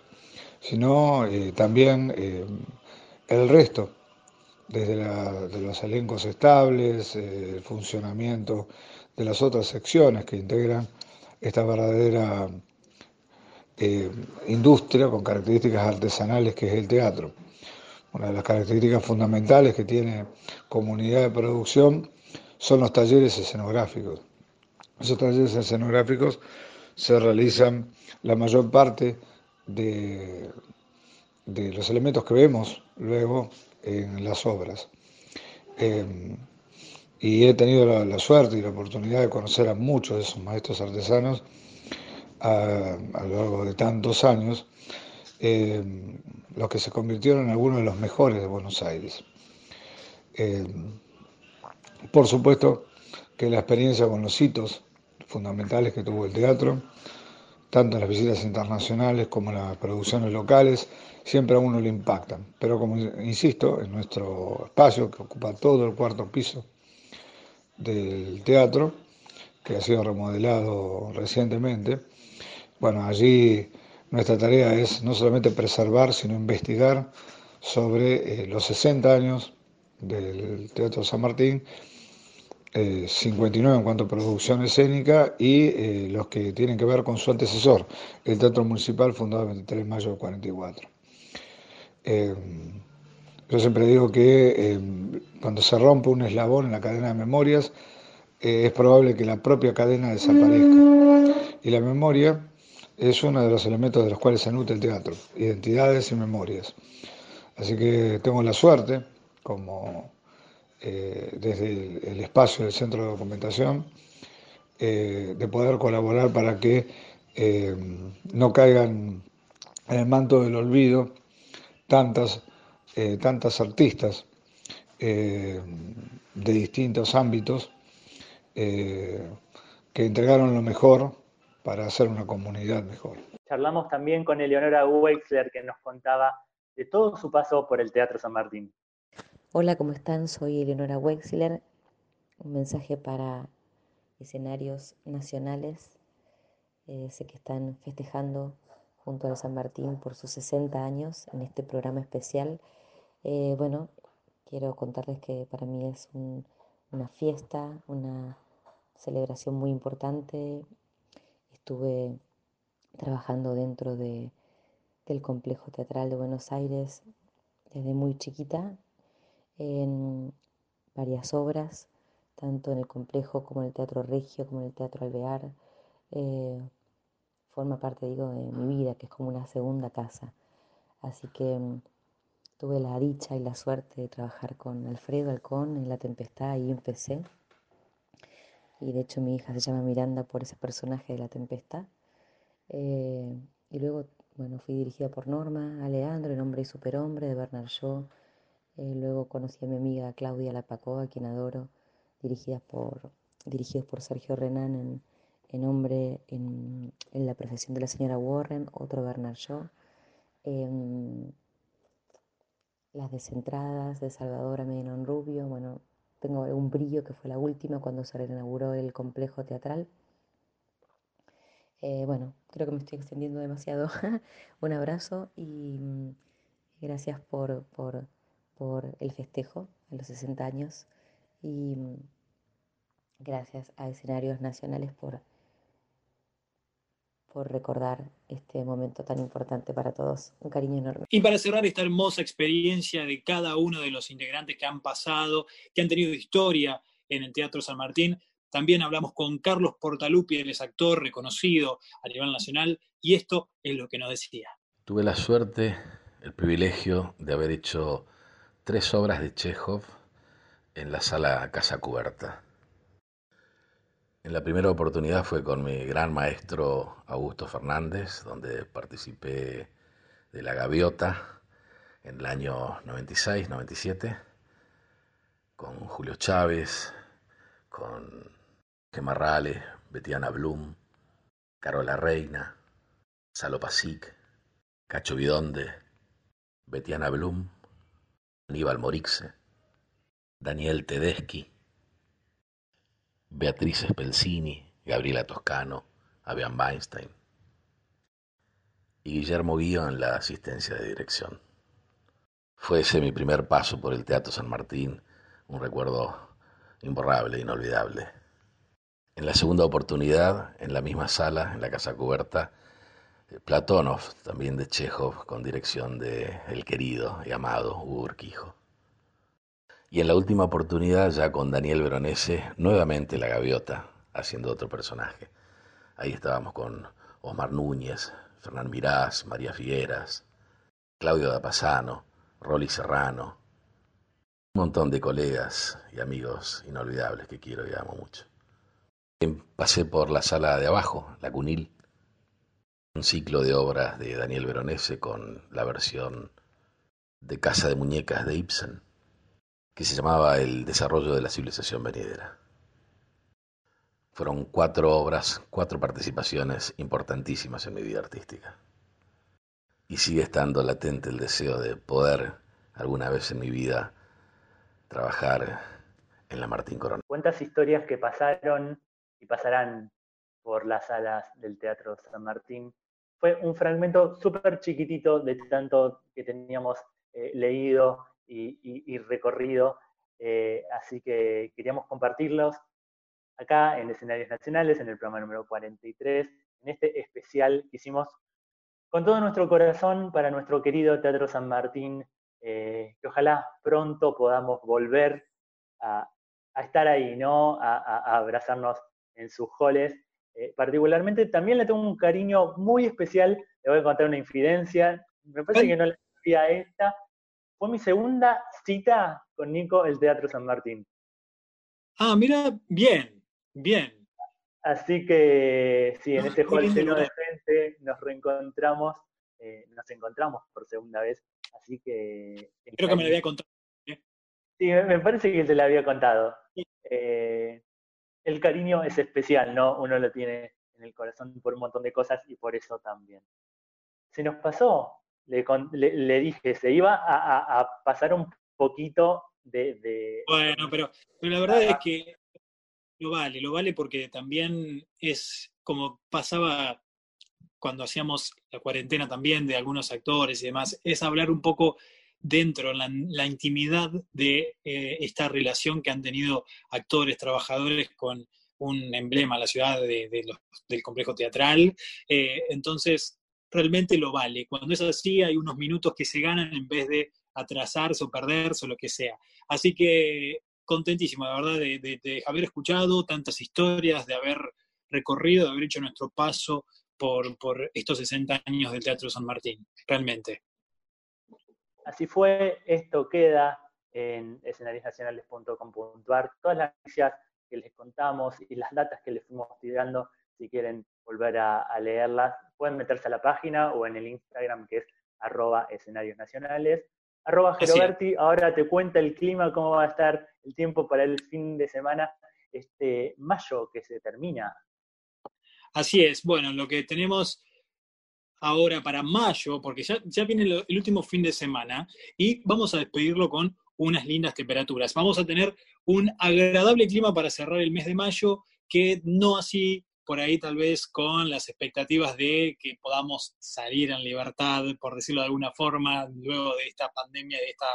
sino eh, también el resto, desde de los elencos estables, el funcionamiento de las otras secciones que integran esta verdadera industria con características artesanales que es el teatro. Una de las características fundamentales que tiene comunidad de producción son los talleres escenográficos. Esos talleres escenográficos se realizan la mayor parte de, los elementos que vemos luego en las obras. Eh, y he tenido la, suerte y la oportunidad de conocer a muchos de esos maestros artesanos a, a lo largo de tantos años, eh, los que se convirtieron en algunos de los mejores de Buenos Aires. Eh, por supuesto que la experiencia con los hitos fundamentales que tuvo el teatro, tanto en las visitas internacionales como en las producciones locales, siempre a uno le impactan. Pero como insisto, en nuestro espacio que ocupa todo el cuarto piso del teatro, que ha sido remodelado recientemente, bueno, allí nuestra tarea es no solamente preservar, sino investigar sobre eh, los 60 años del Teatro San Martín, eh, 59 en cuanto a producción escénica y eh, los que tienen que ver con su antecesor, el Teatro Municipal fundado el 23 de mayo del 44. Eh, yo siempre digo que eh, cuando se rompe un eslabón en la cadena de memorias, eh, es probable que la propia cadena desaparezca. Y la memoria es uno de los elementos de los cuales se nutre el teatro, identidades y memorias. Así que tengo la suerte, como eh, desde el, espacio del centro de documentación, de poder colaborar para que no caigan en el manto del olvido tantas, eh, tantas artistas eh, de distintos ámbitos eh, que entregaron lo mejor para hacer una comunidad mejor.
Charlamos también con Eleonora Weixler que nos contaba de todo su paso por el Teatro San Martín.
Hola, ¿cómo están? Soy Eleonora Wexler. Un mensaje para escenarios nacionales. Eh, sé que están festejando junto a San Martín por sus 60 años en este programa especial. Eh, bueno, quiero contarles que para mí es un, una fiesta, una celebración muy importante. Estuve trabajando dentro de, del complejo teatral de Buenos Aires desde muy chiquita en varias obras, tanto en el complejo como en el Teatro Regio, como en el Teatro Alvear. Eh, forma parte, digo, de mi vida, que es como una segunda casa. Así que um, tuve la dicha y la suerte de trabajar con Alfredo Alcón en La Tempestad, ahí empecé. Y de hecho mi hija se llama Miranda por ese personaje de La Tempestad. Eh, y luego, bueno, fui dirigida por Norma, Alejandro, El Hombre y Superhombre, de Bernard Shaw. Eh, luego conocí a mi amiga Claudia Lapacoa, quien adoro, dirigida por, dirigidos por Sergio Renan en en hombre en, en, la profesión de la señora Warren, otro Bernard Shaw, eh, las descentradas de Salvador Amenon Rubio, bueno, tengo un brillo que fue la última cuando se reinauguró el complejo teatral. Eh, bueno, creo que me estoy extendiendo demasiado. un abrazo y mm, gracias por, por, por el festejo en los 60 años y mm, gracias a escenarios nacionales por por recordar este momento tan importante para todos. Un cariño enorme.
Y para cerrar esta hermosa experiencia de cada uno de los integrantes que han pasado, que han tenido historia en el Teatro San Martín, también hablamos con Carlos Portalupi, él es actor reconocido a nivel nacional, y esto es lo que nos decía.
Tuve la suerte, el privilegio de haber hecho tres obras de Chekhov en la sala Casa Cubierta. En la primera oportunidad fue con mi gran maestro Augusto Fernández, donde participé de La Gaviota en el año 96-97, con Julio Chávez, con Gemarrale, Betiana Blum, Carola Reina, Salo Pasic, Cacho Bidonde, Betiana Blum, Aníbal Morixe, Daniel Tedeschi, Beatriz Spelzini, Gabriela Toscano, Avian Weinstein y Guillermo Guío en la asistencia de dirección. Fue ese mi primer paso por el Teatro San Martín, un recuerdo imborrable, inolvidable. En la segunda oportunidad, en la misma sala, en la Casa Cubierta, Platonov, también de Chekhov, con dirección de el querido y amado Hugo Urquijo. Y en la última oportunidad, ya con Daniel Veronese, nuevamente La Gaviota, haciendo otro personaje. Ahí estábamos con Omar Núñez, Fernán Mirás, María Figueras, Claudio Dapasano, Rolly Serrano, un montón de colegas y amigos inolvidables que quiero y amo mucho. Pasé por la sala de abajo, la Cunil, un ciclo de obras de Daniel Veronese con la versión de Casa de Muñecas de Ibsen, que se llamaba El desarrollo de la civilización venidera. Fueron cuatro obras, cuatro participaciones importantísimas en mi vida artística. Y sigue estando latente el deseo de poder alguna vez en mi vida trabajar en la Martín Coronel.
¿Cuántas historias que pasaron y pasarán por las salas del Teatro San Martín? Fue un fragmento súper chiquitito de tanto que teníamos eh, leído y, y- y recorrido, eh, así que queríamos compartirlos acá en Escenarios Nacionales, en el programa número 43, en este especial que hicimos con todo nuestro corazón para nuestro querido Teatro San Martín, eh, que ojalá pronto podamos volver a, a estar ahí, ¿no? A, a- a abrazarnos en sus halls. Eh, particularmente también le tengo un cariño muy especial, le voy a contar una infidencia, me parece que no la sabía esta, fue mi segunda cita con Nico el Teatro San Martín.
Ah, mira, bien, bien.
Así que sí, en
Ah,
este hall lleno de gente nos reencontramos, eh, nos encontramos por segunda vez, así que...
Creo que me lo había contado.
Sí, me me parece que te lo había contado. Eh, el cariño es especial, ¿no? Uno lo tiene en el corazón por un montón de cosas y por eso también. Se nos pasó, le, le- le dije, se iba a, a- a pasar un poquito de... de-
Bueno, pero, pero la verdad es que lo vale, lo vale porque también es como pasaba cuando hacíamos la cuarentena también de algunos actores y demás, es hablar un poco dentro, en la, la intimidad de eh, esta relación que han tenido actores, trabajadores con un emblema, la ciudad de- de los- del complejo teatral. Eh, entonces, realmente lo vale. Cuando es así, hay unos minutos que se ganan en vez de atrasarse o perderse o lo que sea. Así que contentísimo, la verdad, de, haber escuchado tantas historias, de haber recorrido, de haber hecho nuestro paso por, por estos 60 años del Teatro San Martín, realmente.
Así fue, esto queda en escenariosnacionales.com.ar. Todas las noticias que les contamos y las datas que les fuimos tirando, si quieren volver a, a leerlas, pueden meterse a la página o en el Instagram que es arroba escenarios nacionales. Arroba
Así es.
Geroberti, ahora te cuenta el clima, cómo va a estar el tiempo para el fin de semana, este mayo que se termina.
Así es, bueno, lo que tenemos ahora para mayo, porque ya, ya viene el último fin de semana y vamos a despedirlo con unas lindas temperaturas. Vamos a tener un agradable clima para cerrar el mes de mayo, que no así por ahí tal vez con las expectativas de que podamos salir en libertad, por decirlo de alguna forma, luego de esta pandemia, de esta,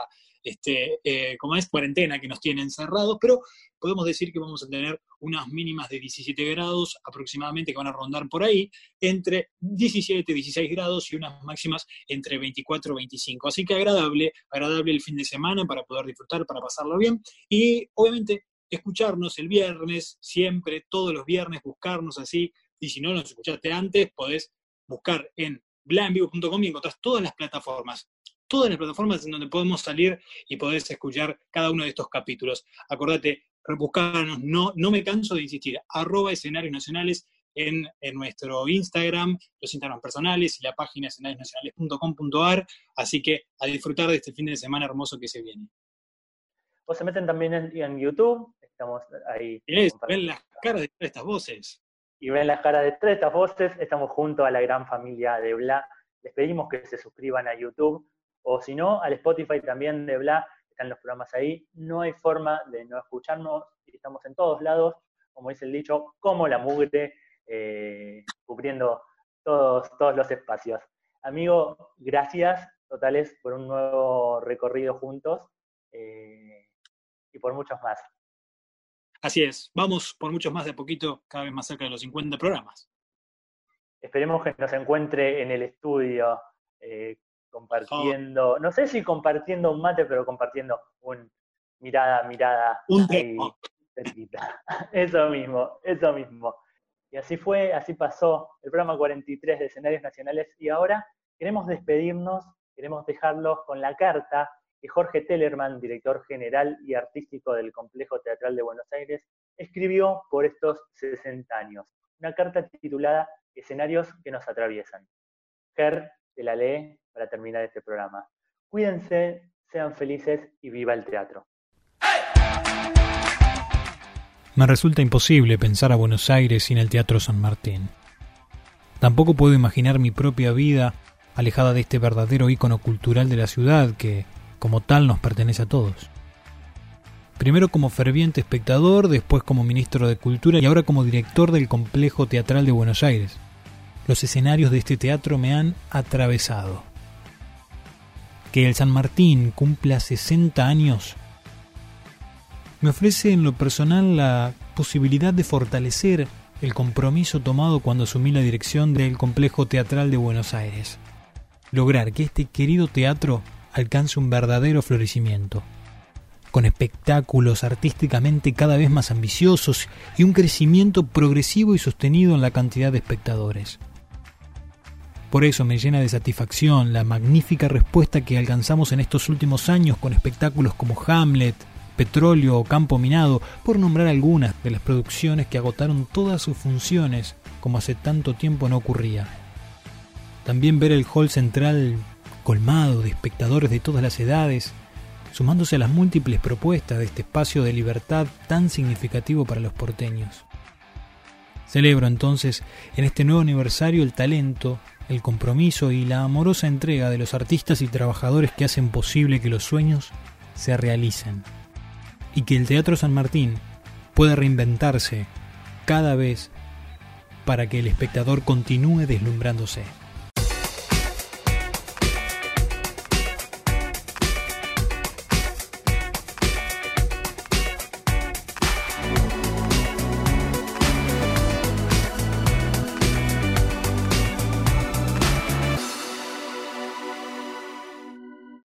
este, eh, es, cuarentena que nos tiene encerrados, pero podemos decir que vamos a tener unas mínimas de 17 grados aproximadamente que van a rondar por ahí, entre 17 y 16 grados y unas máximas entre 24 y 25. Así que agradable, agradable el fin de semana para poder disfrutar, para pasarlo bien y obviamente escucharnos el viernes, siempre, todos los viernes, buscarnos así, y si no nos escuchaste antes, podés buscar en blanvivo.com y encontrás todas las plataformas, todas las plataformas en donde podemos salir y podés escuchar cada uno de estos capítulos. Acordate, buscarnos, no, no me canso de insistir, arroba escenarios nacionales en, en nuestro Instagram, los Instagram personales y la página escenariosnacionales.com.ar, así que a disfrutar de este fin de semana hermoso que se viene.
O se meten también en, en YouTube, estamos ahí.
Es, ven las caras de estas voces.
y ven las caras de tres estas voces, estamos junto a la gran familia de Bla. Les pedimos que se suscriban a YouTube o si no, al Spotify también de Bla, están los programas ahí. No hay forma de no escucharnos, estamos en todos lados, como dice el dicho, como la mugre, eh, cubriendo todos, todos los espacios. Amigo, gracias totales por un nuevo recorrido juntos eh, y por muchos más.
Así es, vamos por muchos más de a poquito, cada vez más cerca de los 50 programas.
Esperemos que nos encuentre en el estudio eh, compartiendo, no sé si compartiendo un mate, pero compartiendo un, mirada, mirada.
Un.
Eso mismo, eso mismo. Y así fue, así pasó el programa 43 de escenarios nacionales y ahora queremos despedirnos, queremos dejarlos con la carta que Jorge Tellerman, director general y artístico del Complejo Teatral de Buenos Aires, escribió por estos 60 años. Una carta titulada Escenarios que nos atraviesan. Ger te la lee para terminar este programa. Cuídense, sean felices y viva el teatro.
Me resulta imposible pensar a Buenos Aires sin el Teatro San Martín. Tampoco puedo imaginar mi propia vida alejada de este verdadero ícono cultural de la ciudad que, como tal, nos pertenece a todos. Primero como ferviente espectador, después como ministro de Cultura y ahora como director del Complejo Teatral de Buenos Aires. Los escenarios de este teatro me han atravesado. Que el San Martín cumpla 60 años me ofrece en lo personal la posibilidad de fortalecer el compromiso tomado cuando asumí la dirección del Complejo Teatral de Buenos Aires. Lograr que este querido teatro alcance un verdadero florecimiento, con espectáculos artísticamente cada vez más ambiciosos y un crecimiento progresivo y sostenido en la cantidad de espectadores. Por eso me llena de satisfacción la magnífica respuesta que alcanzamos en estos últimos años con espectáculos como Hamlet, Petróleo o Campo Minado, por nombrar algunas de las producciones que agotaron todas sus funciones como hace tanto tiempo no ocurría. También ver el hall central colmado de espectadores de todas las edades, sumándose a las múltiples propuestas de este espacio de libertad tan significativo para los porteños. Celebro entonces en este nuevo aniversario el talento, el compromiso y la amorosa entrega de los artistas y trabajadores que hacen posible que los sueños se realicen y que el Teatro San Martín pueda reinventarse cada vez para que el espectador continúe deslumbrándose.